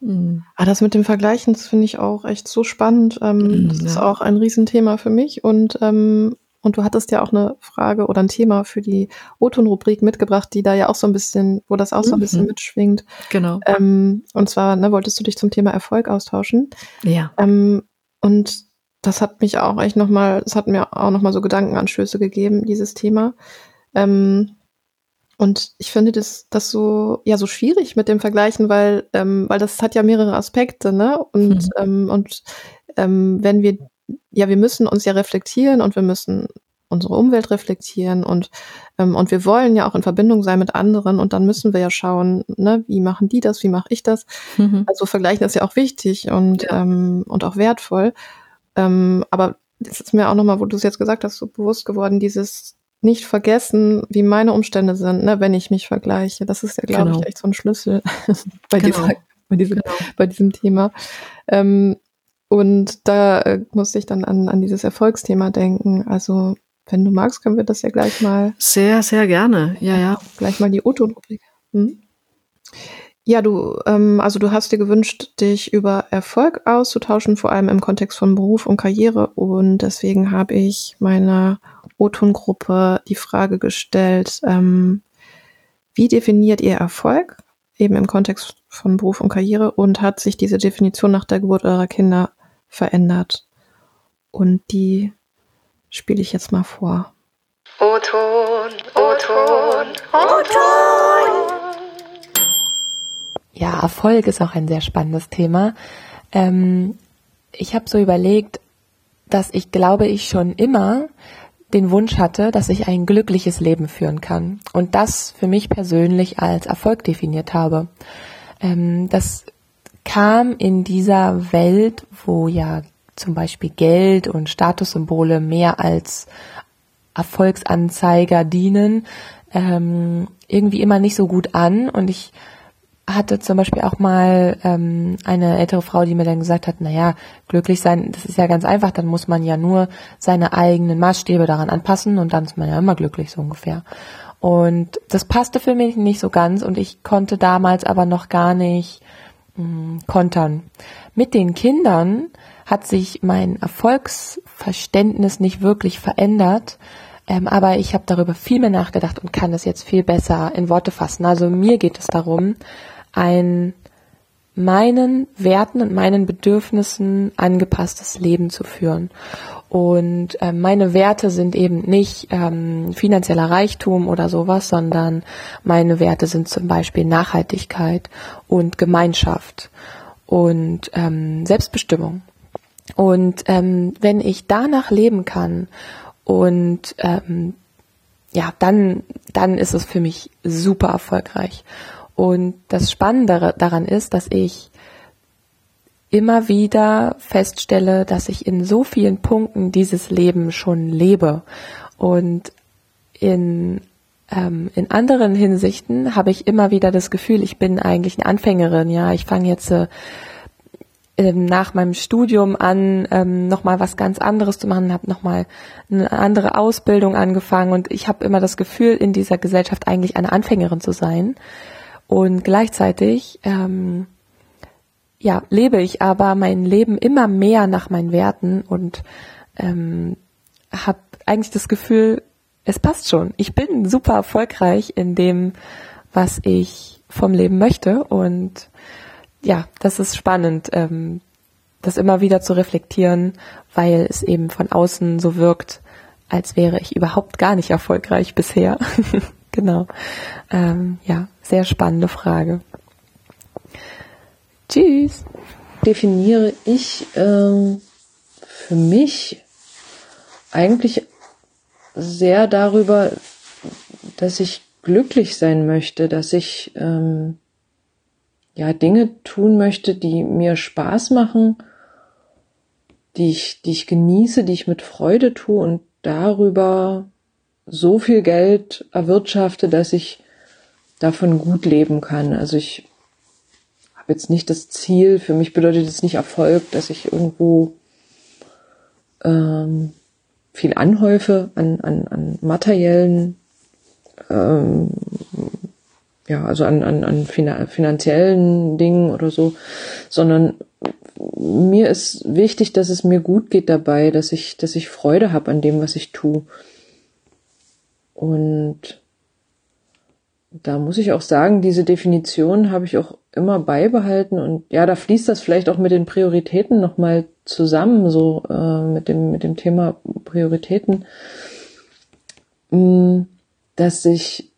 Mhm. Ah, das mit dem Vergleichen, das finde ich auch echt so spannend. Ähm, mhm, das ja. ist auch ein Riesenthema für mich und ähm, und du hattest ja auch eine Frage oder ein Thema für die O-Ton-Rubrik mitgebracht, die da ja auch so ein bisschen, wo das auch so ein bisschen mhm. mitschwingt. Genau. Ähm, und zwar, ne, wolltest du dich zum Thema Erfolg austauschen? Ja. Ähm, und das hat mich auch echt nochmal, das hat mir auch nochmal so Gedankenanstöße gegeben, dieses Thema. Ähm, und ich finde das, das so, ja, so schwierig mit dem Vergleichen, weil, ähm, weil das hat ja mehrere Aspekte, ne? Und, mhm. ähm, und ähm, wenn wir ja, wir müssen uns ja reflektieren und wir müssen unsere Umwelt reflektieren und, ähm, und wir wollen ja auch in Verbindung sein mit anderen und dann müssen wir ja schauen, ne, wie machen die das, wie mache ich das. Mhm. Also vergleichen ist ja auch wichtig und, ja. ähm, und auch wertvoll. Ähm, aber es ist mir auch nochmal, wo du es jetzt gesagt hast, so bewusst geworden, dieses nicht vergessen, wie meine Umstände sind, ne, wenn ich mich vergleiche. Das ist ja, glaube genau. ich, echt so ein Schlüssel bei, genau. dieser, bei, diesem, genau. bei diesem Thema. Ähm, und da äh, musste ich dann an, an dieses Erfolgsthema denken. Also, wenn du magst, können wir das ja gleich mal. Sehr, sehr gerne. Ja, ja. Gleich mal die O-Ton-Rubrik. Hm? Ja, du, ähm, also du hast dir gewünscht, dich über Erfolg auszutauschen, vor allem im Kontext von Beruf und Karriere. Und deswegen habe ich meiner O-Ton-Gruppe die Frage gestellt, ähm, wie definiert ihr Erfolg? Eben im Kontext von Beruf und Karriere. Und hat sich diese Definition nach der Geburt eurer Kinder verändert. Und die spiele ich jetzt mal vor. O-Ton, O-Ton, O-Ton. Ja, Erfolg ist auch ein sehr spannendes Thema. Ähm, ich habe so überlegt, dass ich glaube, ich schon immer den Wunsch hatte, dass ich ein glückliches Leben führen kann und das für mich persönlich als Erfolg definiert habe. Ähm, das kam in dieser Welt, wo ja zum Beispiel Geld und Statussymbole mehr als Erfolgsanzeiger dienen, ähm, irgendwie immer nicht so gut an. Und ich hatte zum Beispiel auch mal ähm, eine ältere Frau, die mir dann gesagt hat, naja, glücklich sein, das ist ja ganz einfach, dann muss man ja nur seine eigenen Maßstäbe daran anpassen und dann ist man ja immer glücklich, so ungefähr. Und das passte für mich nicht so ganz und ich konnte damals aber noch gar nicht kontern. Mit den Kindern hat sich mein Erfolgsverständnis nicht wirklich verändert, ähm, aber ich habe darüber viel mehr nachgedacht und kann das jetzt viel besser in Worte fassen. Also mir geht es darum, ein meinen Werten und meinen Bedürfnissen angepasstes Leben zu führen. Und äh, meine Werte sind eben nicht ähm, finanzieller Reichtum oder sowas, sondern meine Werte sind zum Beispiel Nachhaltigkeit und Gemeinschaft und ähm, Selbstbestimmung. Und ähm, wenn ich danach leben kann und ähm, ja, dann, dann ist es für mich super erfolgreich. Und das Spannende daran ist, dass ich immer wieder feststelle, dass ich in so vielen Punkten dieses Leben schon lebe. Und in, ähm, in anderen Hinsichten habe ich immer wieder das Gefühl, ich bin eigentlich eine Anfängerin. Ja, ich fange jetzt äh, nach meinem Studium an, ähm, nochmal was ganz anderes zu machen, habe nochmal eine andere Ausbildung angefangen und ich habe immer das Gefühl, in dieser Gesellschaft eigentlich eine Anfängerin zu sein. Und gleichzeitig ähm, ja, lebe ich aber mein Leben immer mehr nach meinen Werten und ähm, habe eigentlich das Gefühl, es passt schon. Ich bin super erfolgreich in dem, was ich vom Leben möchte und ja, das ist spannend, ähm, das immer wieder zu reflektieren, weil es eben von außen so wirkt, als wäre ich überhaupt gar nicht erfolgreich bisher. genau. Ähm, ja, sehr spannende Frage. Tschüss. Definiere ich äh, für mich eigentlich sehr darüber, dass ich glücklich sein möchte, dass ich ähm, ja Dinge tun möchte, die mir Spaß machen, die ich, die ich genieße, die ich mit Freude tue und darüber so viel Geld erwirtschafte, dass ich davon gut leben kann. Also ich jetzt nicht das Ziel, für mich bedeutet es nicht Erfolg, dass ich irgendwo ähm, viel anhäufe an, an, an materiellen, ähm, ja, also an, an, an finanziellen Dingen oder so, sondern mir ist wichtig, dass es mir gut geht dabei, dass ich, dass ich Freude habe an dem, was ich tue. Und da muss ich auch sagen, diese Definition habe ich auch immer beibehalten und ja, da fließt das vielleicht auch mit den Prioritäten nochmal zusammen, so äh, mit dem mit dem Thema Prioritäten, mm, dass ich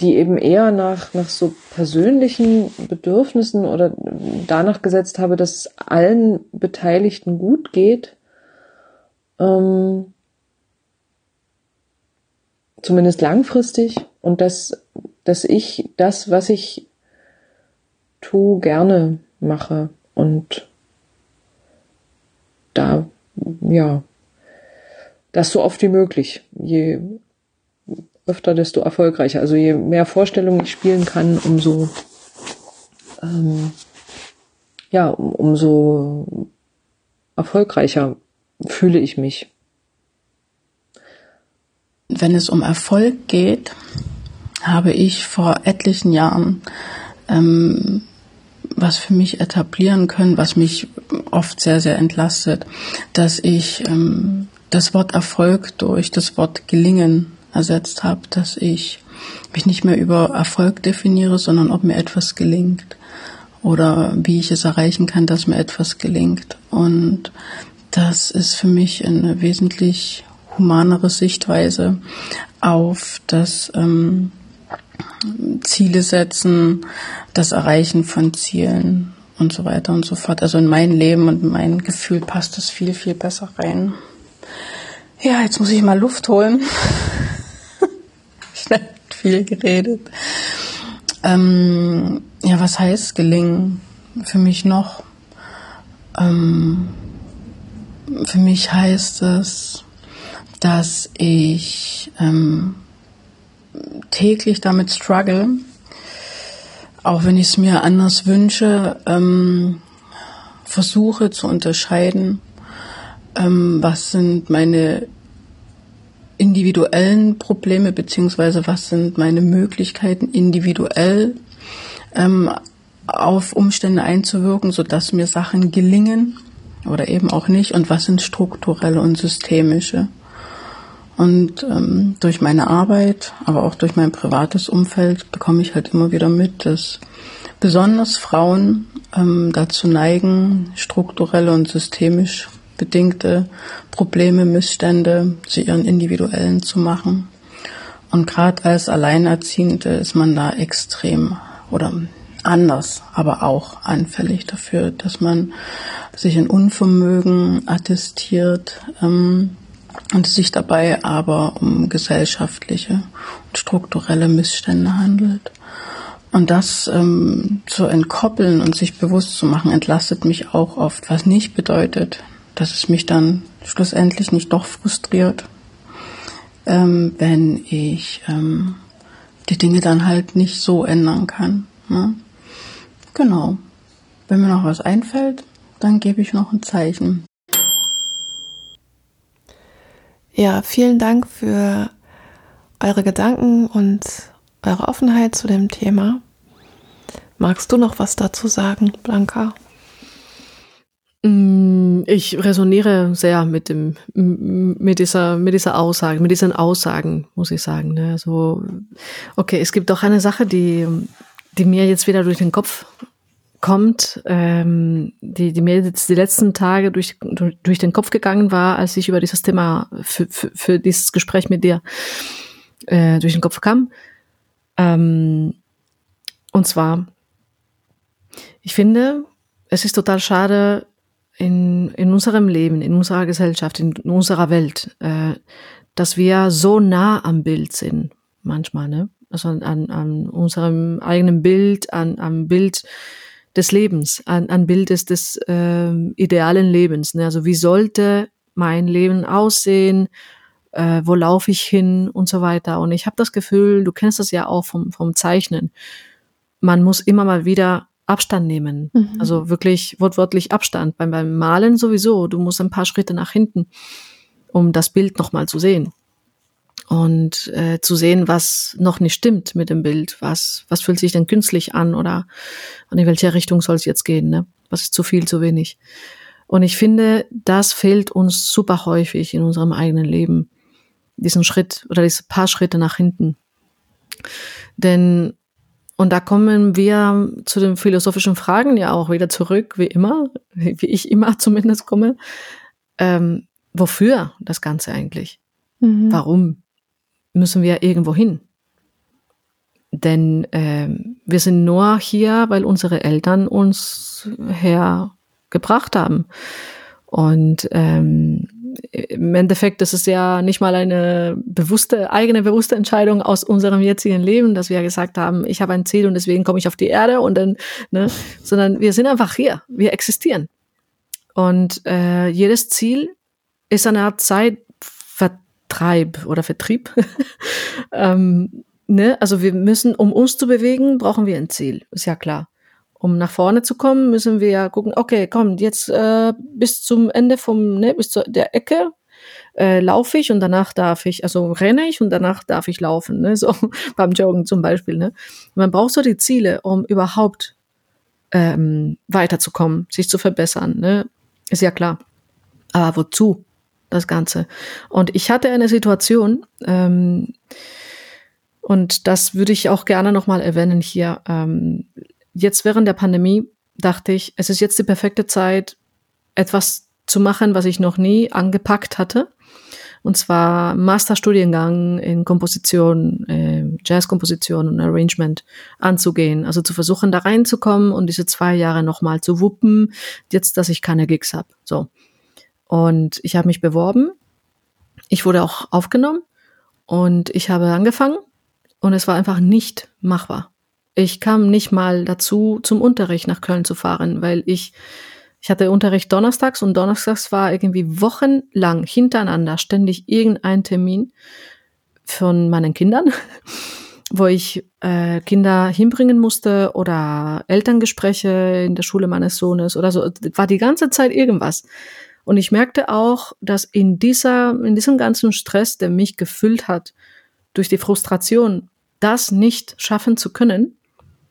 die eben eher nach nach so persönlichen Bedürfnissen oder danach gesetzt habe, dass es allen Beteiligten gut geht. Ähm, zumindest langfristig und dass, dass ich das, was ich tue, gerne mache und da, ja, das so oft wie möglich. Je öfter, desto erfolgreicher. Also je mehr Vorstellungen ich spielen kann, umso, ähm, ja, um, umso erfolgreicher fühle ich mich wenn es um Erfolg geht, habe ich vor etlichen Jahren ähm, was für mich etablieren können, was mich oft sehr, sehr entlastet, dass ich ähm, das Wort Erfolg durch das Wort Gelingen ersetzt habe, dass ich mich nicht mehr über Erfolg definiere, sondern ob mir etwas gelingt oder wie ich es erreichen kann, dass mir etwas gelingt. Und das ist für mich eine wesentlich humanere Sichtweise auf das ähm, Ziele setzen, das Erreichen von Zielen und so weiter und so fort. Also in mein Leben und mein Gefühl passt das viel, viel besser rein. Ja, jetzt muss ich mal Luft holen. Schnell viel geredet. Ähm, ja, was heißt gelingen für mich noch? Ähm, für mich heißt es, dass ich ähm, täglich damit struggle, auch wenn ich es mir anders wünsche, ähm, versuche zu unterscheiden, ähm, was sind meine individuellen Probleme beziehungsweise was sind meine Möglichkeiten individuell ähm, auf Umstände einzuwirken, sodass mir Sachen gelingen oder eben auch nicht und was sind strukturelle und systemische. Und ähm, durch meine Arbeit, aber auch durch mein privates Umfeld bekomme ich halt immer wieder mit, dass besonders Frauen ähm, dazu neigen, strukturelle und systemisch bedingte Probleme, Missstände zu ihren individuellen zu machen. Und gerade als Alleinerziehende ist man da extrem oder anders, aber auch anfällig dafür, dass man sich ein Unvermögen attestiert, ähm, und es sich dabei aber um gesellschaftliche und strukturelle Missstände handelt. Und das ähm, zu entkoppeln und sich bewusst zu machen, entlastet mich auch oft, was nicht bedeutet, dass es mich dann schlussendlich nicht doch frustriert, ähm, wenn ich ähm, die Dinge dann halt nicht so ändern kann. Ne? Genau. Wenn mir noch was einfällt, dann gebe ich noch ein Zeichen. Ja, vielen Dank für eure Gedanken und eure Offenheit zu dem Thema. Magst du noch was dazu sagen, Blanca? Mm, ich resoniere sehr mit dem, mit dieser, mit dieser Aussage, mit diesen Aussagen, muss ich sagen. Ne? Also, okay, es gibt doch eine Sache, die, die mir jetzt wieder durch den Kopf kommt, ähm, die, die mir jetzt die letzten Tage durch, durch den Kopf gegangen war, als ich über dieses Thema für, für, für dieses Gespräch mit dir äh, durch den Kopf kam. Ähm, und zwar, ich finde, es ist total schade in, in unserem Leben, in unserer Gesellschaft, in unserer Welt, äh, dass wir so nah am Bild sind, manchmal, ne? Also an, an unserem eigenen Bild, an, am Bild des Lebens, ein, ein Bild des, des äh, idealen Lebens. Ne? Also wie sollte mein Leben aussehen? Äh, wo laufe ich hin und so weiter. Und ich habe das Gefühl, du kennst das ja auch vom, vom Zeichnen. man muss immer mal wieder Abstand nehmen. Mhm. Also wirklich wortwörtlich Abstand. Beim, beim Malen sowieso. Du musst ein paar Schritte nach hinten, um das Bild nochmal zu sehen. Und äh, zu sehen, was noch nicht stimmt mit dem Bild. Was, was fühlt sich denn künstlich an oder in welche Richtung soll es jetzt gehen? Ne? Was ist zu viel, zu wenig? Und ich finde, das fehlt uns super häufig in unserem eigenen Leben. Diesen Schritt oder diese paar Schritte nach hinten. Denn und da kommen wir zu den philosophischen Fragen ja auch wieder zurück, wie immer, wie ich immer zumindest komme. Ähm, wofür das Ganze eigentlich? Mhm. Warum müssen wir irgendwo hin? Denn ähm, wir sind nur hier, weil unsere Eltern uns hergebracht haben. Und ähm, im Endeffekt ist es ja nicht mal eine bewusste, eigene bewusste Entscheidung aus unserem jetzigen Leben, dass wir gesagt haben, ich habe ein Ziel und deswegen komme ich auf die Erde und dann, ne, sondern wir sind einfach hier, wir existieren. Und äh, jedes Ziel ist eine Art Zeitvertreib oder Vertrieb. ähm, ne? Also wir müssen, um uns zu bewegen, brauchen wir ein Ziel, ist ja klar um nach vorne zu kommen, müssen wir gucken, okay, komm, jetzt äh, bis zum Ende vom, ne, bis zu der Ecke äh, laufe ich und danach darf ich, also renne ich und danach darf ich laufen, ne, so beim Joggen zum Beispiel, ne. Man braucht so die Ziele, um überhaupt ähm, weiterzukommen, sich zu verbessern, ne, ist ja klar. Aber wozu das Ganze? Und ich hatte eine Situation, ähm, und das würde ich auch gerne nochmal erwähnen hier. Ähm, jetzt während der Pandemie dachte ich, es ist jetzt die perfekte Zeit, etwas zu machen, was ich noch nie angepackt hatte. Und zwar Masterstudiengang in Komposition, äh, Jazzkomposition und Arrangement anzugehen. Also zu versuchen, da reinzukommen und diese zwei Jahre nochmal zu wuppen, jetzt, dass ich keine Gigs habe. So. Und ich habe mich beworben. Ich wurde auch aufgenommen und ich habe angefangen und es war einfach nicht machbar. Ich kam nicht mal dazu, zum Unterricht nach Köln zu fahren, weil ich, ich hatte Unterricht donnerstags und donnerstags war irgendwie wochenlang hintereinander ständig irgendein Termin von meinen Kindern, wo ich äh, Kinder hinbringen musste oder Elterngespräche in der Schule meines Sohnes oder so. War die ganze Zeit irgendwas. Und ich merkte auch, dass in dieser, in diesem ganzen Stress, der mich gefüllt hat, durch die Frustration, das nicht schaffen zu können,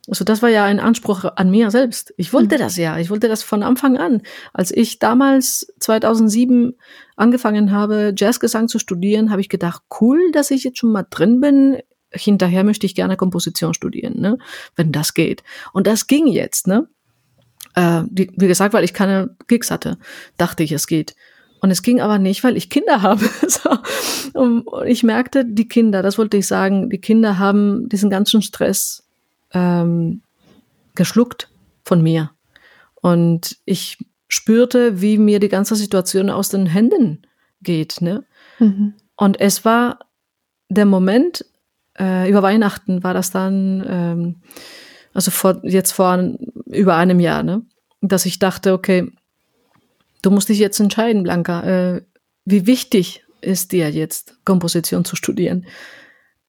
also das war ja ein Anspruch an mir selbst. Ich wollte mhm. das ja. Ich wollte das von Anfang an. Als ich damals 2007 angefangen habe, Jazzgesang zu studieren, habe ich gedacht, cool, dass ich jetzt schon mal drin bin. Hinterher möchte ich gerne Komposition studieren, ne? wenn das geht. Und das ging jetzt. Ne? Äh, wie, wie gesagt, weil ich keine Gigs hatte, dachte ich, es geht. Und es ging aber nicht, weil ich Kinder habe. so. Und ich merkte, die Kinder, das wollte ich sagen, die Kinder haben diesen ganzen Stress ähm, geschluckt von mir. Und ich spürte, wie mir die ganze Situation aus den Händen geht. Ne? Mhm. Und es war der Moment, äh, über Weihnachten war das dann, ähm, also vor, jetzt vor über einem Jahr, ne? dass ich dachte, okay, du musst dich jetzt entscheiden, Blanca, äh, wie wichtig ist dir jetzt, Komposition zu studieren?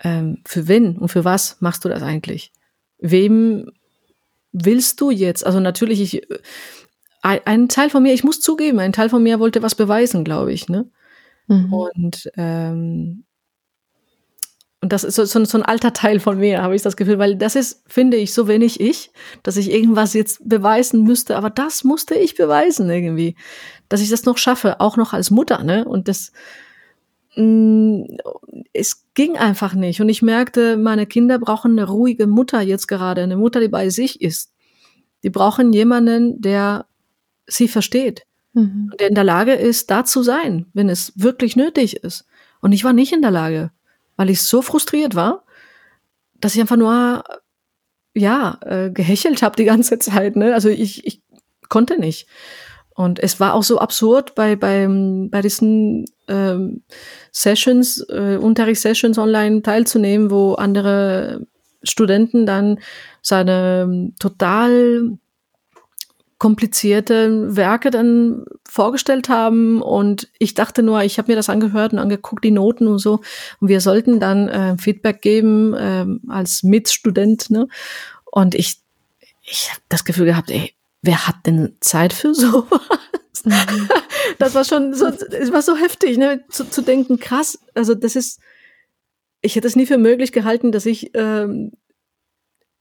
Ähm, für wen und für was machst du das eigentlich? wem willst du jetzt? Also natürlich, ich, ein Teil von mir, ich muss zugeben, ein Teil von mir wollte was beweisen, glaube ich, ne? Mhm. Und ähm, und das ist so, so, so ein alter Teil von mir, habe ich das Gefühl, weil das ist, finde ich, so wenig ich, dass ich irgendwas jetzt beweisen müsste, aber das musste ich beweisen irgendwie, dass ich das noch schaffe, auch noch als Mutter, ne? Und das, Mm, es ging einfach nicht. Und ich merkte, meine Kinder brauchen eine ruhige Mutter jetzt gerade, eine Mutter, die bei sich ist. Die brauchen jemanden, der sie versteht, mhm. der in der Lage ist, da zu sein, wenn es wirklich nötig ist. Und ich war nicht in der Lage, weil ich so frustriert war, dass ich einfach nur ja äh, gehechelt habe die ganze Zeit. Ne? Also ich, ich konnte nicht. Und es war auch so absurd bei, bei, bei diesen ähm, Sessions, äh, Unterrichtssessions online teilzunehmen, wo andere Studenten dann seine ähm, total komplizierte Werke dann vorgestellt haben und ich dachte nur, ich habe mir das angehört und angeguckt, die Noten und so und wir sollten dann äh, Feedback geben äh, als Mitstudent ne? Und ich, ich habe das Gefühl gehabt, ey, wer hat denn Zeit für sowas? Mhm. Das war schon so, es war so heftig, ne, zu, zu denken, krass, also das ist, ich hätte es nie für möglich gehalten, dass ich ähm,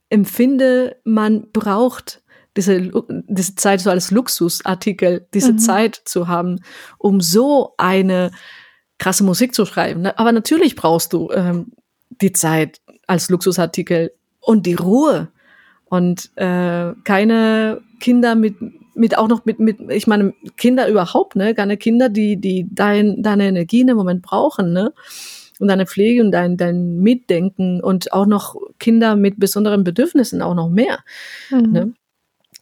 empfinde, man braucht diese, diese Zeit so als Luxusartikel, diese mhm. Zeit zu haben, um so eine krasse Musik zu schreiben. Ne? Aber natürlich brauchst du ähm, die Zeit als Luxusartikel und die Ruhe und äh, keine Kinder mit mit auch noch mit mit ich meine Kinder überhaupt ne keine Kinder die die dein deine Energie in dem Moment brauchen ne und deine Pflege und dein dein Mitdenken und auch noch Kinder mit besonderen Bedürfnissen auch noch mehr mhm. ne?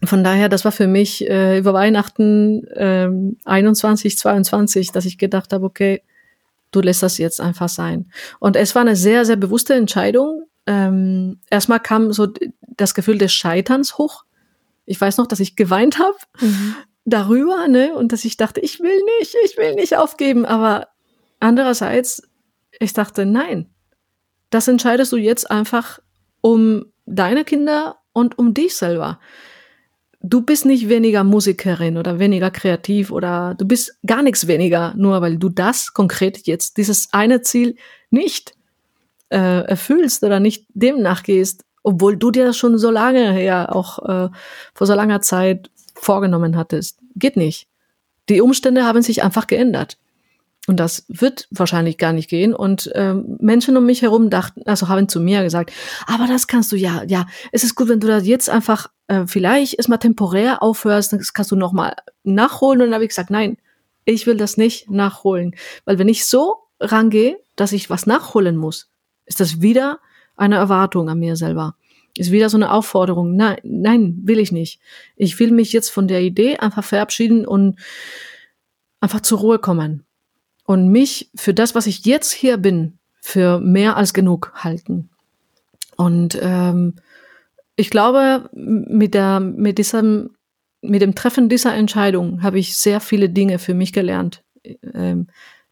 Von daher, das war für mich äh, über Weihnachten äh, 21, 22, dass ich gedacht habe, okay, du lässt das jetzt einfach sein. Und es war eine sehr, sehr bewusste Entscheidung. Ähm, erstmal kam so das Gefühl des Scheiterns hoch. Ich weiß noch, dass ich geweint habe mhm. darüber, ne, und dass ich dachte, ich will nicht, ich will nicht aufgeben. Aber andererseits, ich dachte, nein, das entscheidest du jetzt einfach um deine Kinder und um dich selber du bist nicht weniger Musikerin oder weniger kreativ oder du bist gar nichts weniger, nur weil du das konkret jetzt, dieses eine Ziel nicht äh, erfüllst oder nicht dem nachgehst, obwohl du dir das schon so lange her, auch äh, vor so langer Zeit vorgenommen hattest. Geht nicht. Die Umstände haben sich einfach geändert. Und das wird wahrscheinlich gar nicht gehen. Und ähm, Menschen um mich herum dachten, also haben zu mir gesagt, aber das kannst du ja, ja, es ist gut, wenn du das jetzt einfach äh, vielleicht erstmal temporär aufhörst, das kannst du nochmal nachholen. Und dann habe ich gesagt, nein, ich will das nicht nachholen. Weil wenn ich so rangehe, dass ich was nachholen muss, ist das wieder eine Erwartung an mir selber. Ist wieder so eine Aufforderung. Nein, nein, will ich nicht. Ich will mich jetzt von der Idee einfach verabschieden und einfach zur Ruhe kommen und mich für das, was ich jetzt hier bin, für mehr als genug halten. Und ähm, ich glaube, mit der, mit diesem, mit dem Treffen dieser Entscheidung habe ich sehr viele Dinge für mich gelernt, ähm,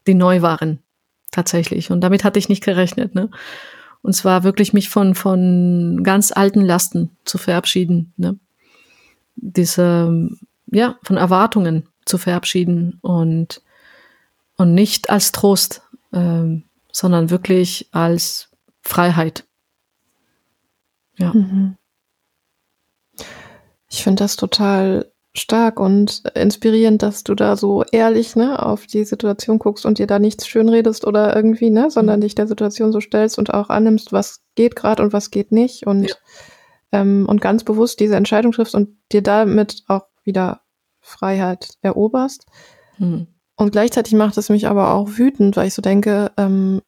die neu waren tatsächlich. Und damit hatte ich nicht gerechnet. Ne? Und zwar wirklich mich von von ganz alten Lasten zu verabschieden. Ne? Diese ja von Erwartungen zu verabschieden und und nicht als Trost, ähm, sondern wirklich als Freiheit. Ja. Mhm. Ich finde das total stark und inspirierend, dass du da so ehrlich ne, auf die Situation guckst und dir da nichts schönredest oder irgendwie, ne, sondern mhm. dich der Situation so stellst und auch annimmst, was geht gerade und was geht nicht und, ja. ähm, und ganz bewusst diese Entscheidung triffst und dir damit auch wieder Freiheit eroberst. Mhm. Und gleichzeitig macht es mich aber auch wütend, weil ich so denke, ähm,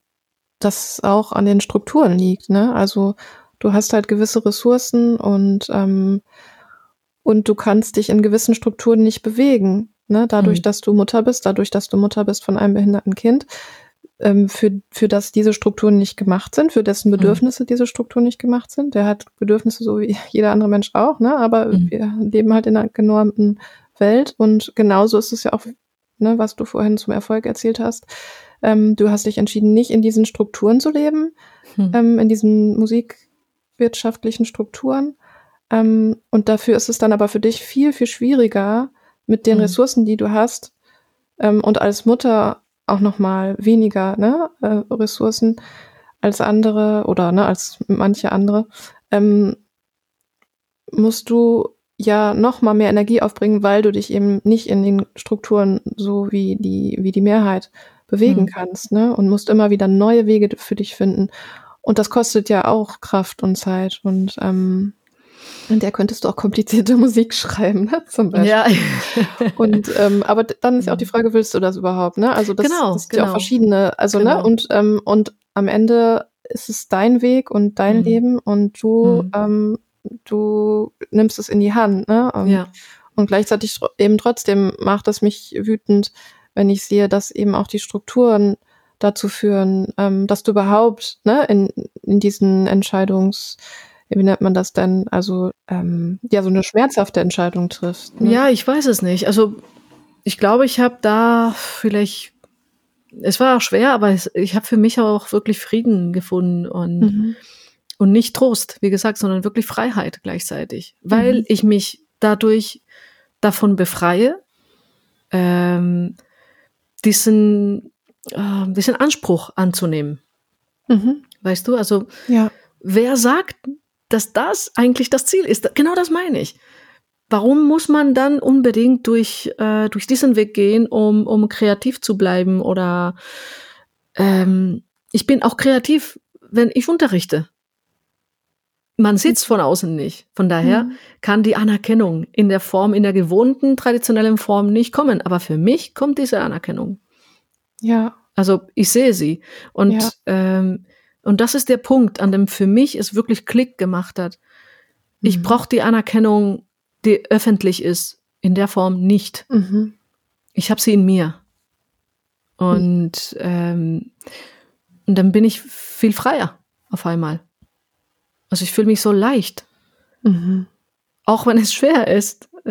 dass auch an den Strukturen liegt. Ne? Also du hast halt gewisse Ressourcen und ähm, und du kannst dich in gewissen Strukturen nicht bewegen. Ne? Dadurch, mhm. dass du Mutter bist, dadurch, dass du Mutter bist von einem behinderten Kind, ähm, für, für das diese Strukturen nicht gemacht sind, für dessen mhm. Bedürfnisse mhm. diese Strukturen nicht gemacht sind. Der hat Bedürfnisse so wie jeder andere Mensch auch, ne? aber mhm. wir leben halt in einer genormten Welt und genauso ist es ja auch ne, was du vorhin zum Erfolg erzählt hast. Ähm, du hast dich entschieden, nicht in diesen Strukturen zu leben, hm. ähm, in diesen musikwirtschaftlichen Strukturen. Ähm, und dafür ist es dann aber für dich viel, viel schwieriger, mit den hm. Ressourcen, die du hast, ähm, und als Mutter auch noch mal weniger ne, äh, Ressourcen als andere oder ne, als manche andere, ähm, musst du ja noch mal mehr Energie aufbringen, weil du dich eben nicht in den Strukturen so wie die wie die Mehrheit bewegen mhm. kannst, ne? Und musst immer wieder neue Wege für dich finden. Und das kostet ja auch Kraft und Zeit und ähm, in der könntest du auch komplizierte Musik schreiben, ne, zum Beispiel. Ja. und ähm, aber dann ist ja auch die Frage, willst du das überhaupt? Ne? Also das, genau, das sind genau. ja auch genau. verschiedene, also ne? genau. ne und ähm, und am Ende ist es dein Weg und dein mhm. Leben und du mhm. ähm, du nimmst es in die Hand, ne? Und, ja. und gleichzeitig eben trotzdem macht es mich wütend, wenn ich sehe, dass eben auch die Strukturen dazu führen, ähm, dass du überhaupt ne, in, in diesen Entscheidungs, wie nennt man das denn, also ähm, ja, so eine schmerzhafte Entscheidung triffst. Ne? Ja, ich weiß es nicht. Also ich glaube, ich habe da vielleicht, es war auch schwer, aber ich habe für mich auch wirklich Frieden gefunden und mhm und nicht Trost, wie gesagt, sondern wirklich Freiheit gleichzeitig, weil Mhm. ich mich dadurch davon befreie, ähm, diesen, äh, diesen Anspruch anzunehmen. Mhm. Weißt du, also Ja. wer sagt, dass das eigentlich das Ziel ist? Genau das meine ich. Warum muss man dann unbedingt durch, äh, durch diesen Weg gehen, um, um kreativ zu bleiben? Oder ähm, ich bin auch kreativ, wenn ich unterrichte. Man sieht es von außen nicht. Von daher Mhm. kann die Anerkennung in der Form, in der gewohnten, traditionellen Form nicht kommen. Aber für mich kommt diese Anerkennung. Ja. Also ich sehe sie. Und, Ja. ähm, und das ist der Punkt, an dem für mich es wirklich Klick gemacht hat. Ich Mhm. brauche die Anerkennung, die öffentlich ist, in der Form nicht. Mhm. Ich habe sie in mir. Und, ähm, und dann bin ich viel freier auf einmal. Also ich fühle mich so leicht, Mhm. auch wenn es schwer ist, äh,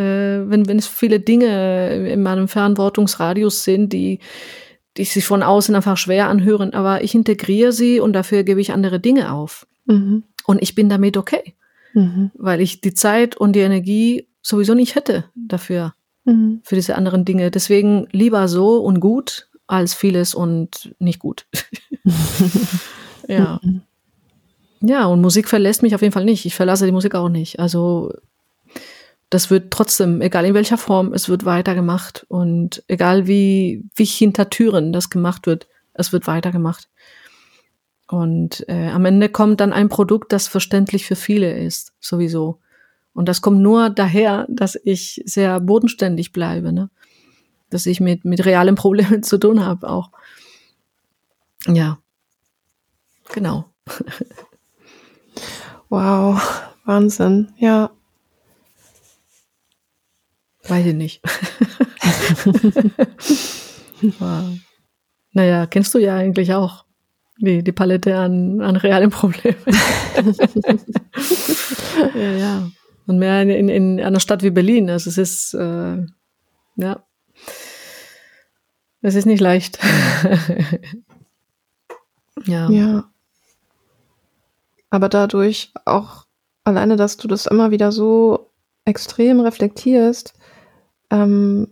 wenn, wenn es viele Dinge in meinem Verantwortungsradius sind, die, die sich von außen einfach schwer anhören, aber ich integriere sie und dafür gebe ich andere Dinge auf. Mhm. Und ich bin damit okay, Mhm. weil ich die Zeit und die Energie sowieso nicht hätte dafür, Mhm. für diese anderen Dinge. Deswegen lieber so und gut als vieles und nicht gut. ja. Ja, und Musik verlässt mich auf jeden Fall nicht. Ich verlasse die Musik auch nicht. Also das wird trotzdem, egal in welcher Form, es wird weitergemacht. Und egal wie, wie hinter Türen das gemacht wird, es wird weitergemacht. Und äh, am Ende kommt dann ein Produkt, das verständlich für viele ist, sowieso. Und das kommt nur daher, dass ich sehr bodenständig bleibe, ne? dass ich mit, mit realen Problemen zu tun habe auch. Ja, genau. Wow. Wahnsinn. Ja. Weiß ich nicht. wow. Naja, kennst du ja eigentlich auch die, die Palette an, an realen Problemen. ja, ja. Und mehr in, in, in einer Stadt wie Berlin. Also es ist, äh, ja, es ist nicht leicht. ja. Ja. Aber dadurch auch alleine, dass du das immer wieder so extrem reflektierst, ähm,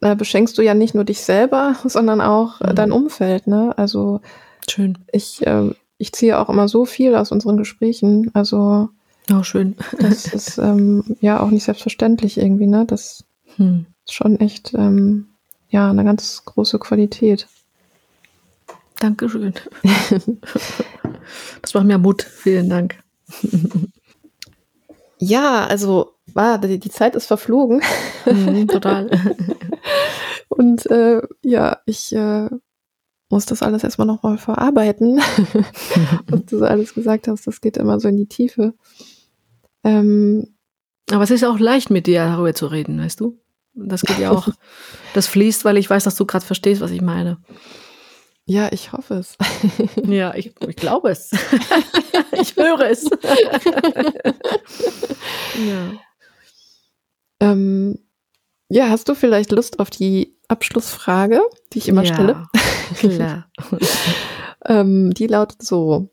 beschenkst du ja nicht nur dich selber, sondern auch äh, Mhm. dein Umfeld. Ne? Also Schön. ich, ähm, ich ziehe auch immer so viel aus unseren Gesprächen. Also Oh, schön. das ist ähm, ja auch nicht selbstverständlich irgendwie. Ne? Das Hm. ist schon echt ähm, ja eine ganz große Qualität. Dankeschön. das macht mir Mut. Vielen Dank. Ja, also war die, die Zeit ist verflogen. Mhm, total. Und äh, ja, ich äh, muss das alles erstmal nochmal verarbeiten. Und du so alles gesagt hast, das geht immer so in die Tiefe. Ähm, Aber es ist auch leicht, mit dir darüber zu reden, weißt du? Das geht ja auch, das fließt, weil ich weiß, dass du gerade verstehst, was ich meine. Ja, ich hoffe es. Ja, ich, ich glaube es. ich höre es. ja. Ähm, ja, hast du vielleicht Lust auf die Abschlussfrage, die ich immer ja, stelle? Klar. Ähm, die lautet so.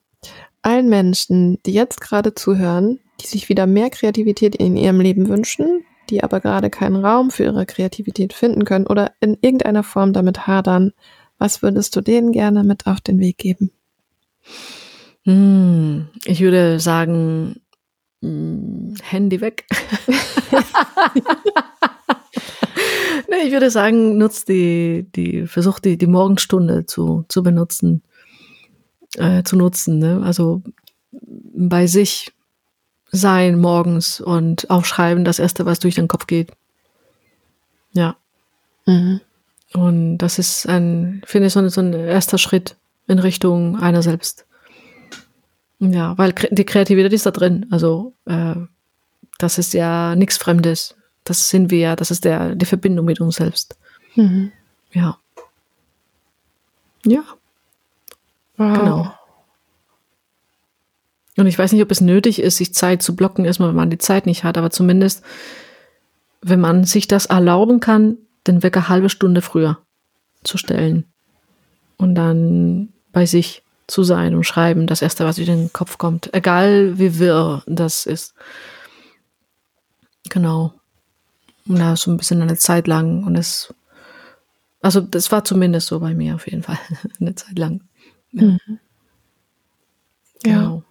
Allen Menschen, die jetzt gerade zuhören, die sich wieder mehr Kreativität in ihrem Leben wünschen, die aber gerade keinen Raum für ihre Kreativität finden können oder in irgendeiner Form damit hadern, was würdest du denen gerne mit auf den Weg geben? Hm, ich würde sagen, hm, Handy weg. nee, ich würde sagen, nutzt die, die, versucht die, die Morgenstunde zu, zu benutzen, äh, zu nutzen. Ne? Also bei sich sein morgens und aufschreiben, das erste, was durch den Kopf geht. Ja. Mhm. Und das ist ein, finde ich, so ein, so ein erster Schritt in Richtung einer selbst. Ja, weil die Kreativität ist da drin. Also äh, das ist ja nichts Fremdes. Das sind wir ja, das ist der, die Verbindung mit uns selbst. Mhm. Ja. Ja, Wow. genau. Und ich weiß nicht, ob es nötig ist, sich Zeit zu blocken, erstmal, wenn man die Zeit nicht hat, aber zumindest, wenn man sich das erlauben kann, den Wecker halbe Stunde früher zu stellen und dann bei sich zu sein und schreiben, das erste, was wieder in den Kopf kommt, egal wie wirr das ist. Genau. Und da so ein bisschen eine Zeit lang und es, also das war zumindest so bei mir auf jeden Fall, eine Zeit lang. Ja. Mhm. Genau.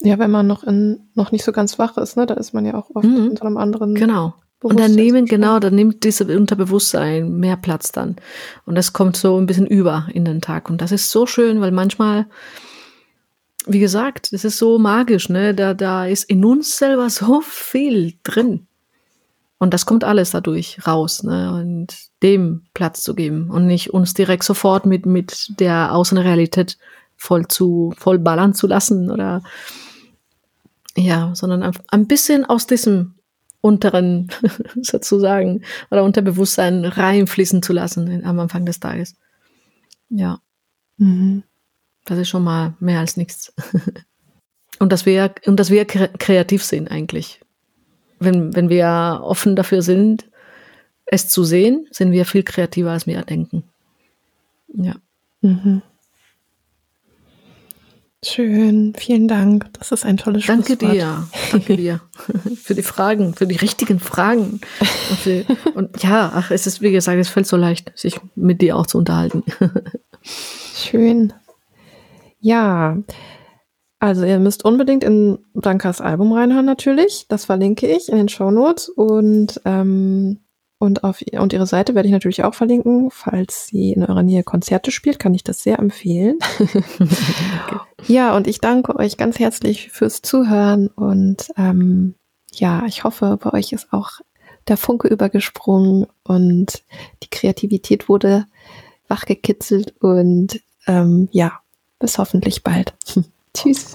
Ja. ja, wenn man noch in, noch nicht so ganz wach ist, ne, da ist man ja auch oft mhm. so einem anderen. Genau. Und dann nehmen, genau, dann nimmt dieses Unterbewusstsein mehr Platz dann. Und das kommt so ein bisschen über in den Tag. Und das ist so schön, weil manchmal, wie gesagt, das ist so magisch, ne? Da, da ist in uns selber so viel drin. Und das kommt alles dadurch raus, ne? Und dem Platz zu geben und nicht uns direkt sofort mit, mit der Außenrealität voll zu, voll ballern zu lassen oder, ja, sondern ein bisschen aus diesem unteren, sozusagen, oder Unterbewusstsein reinfließen zu lassen am Anfang des Tages. Ja. Mhm. Das ist schon mal mehr als nichts. und dass wir, und dass wir kreativ sind eigentlich. Wenn, wenn wir offen dafür sind, es zu sehen, sind wir viel kreativer, als wir denken. Ja. Mhm. Schön, vielen Dank. Das ist ein tolles Danke Schlusswort. dir, danke dir für die Fragen, für die richtigen Fragen. Und, für, und, ja, ach, es ist, wie gesagt, es fällt so leicht, sich mit dir auch zu unterhalten. Schön. Ja, also ihr müsst unbedingt in Blankas Album reinhören natürlich. Das verlinke ich in den Show Notes und ähm, und, auf, und ihre Seite werde ich natürlich auch verlinken. Falls sie in eurer Nähe Konzerte spielt, kann ich das sehr empfehlen. okay. Ja, und ich danke euch ganz herzlich fürs Zuhören. Und ähm, ja, ich hoffe, bei euch ist auch der Funke übergesprungen und die Kreativität wurde wachgekitzelt. Und ähm, ja, bis hoffentlich bald. Tschüss.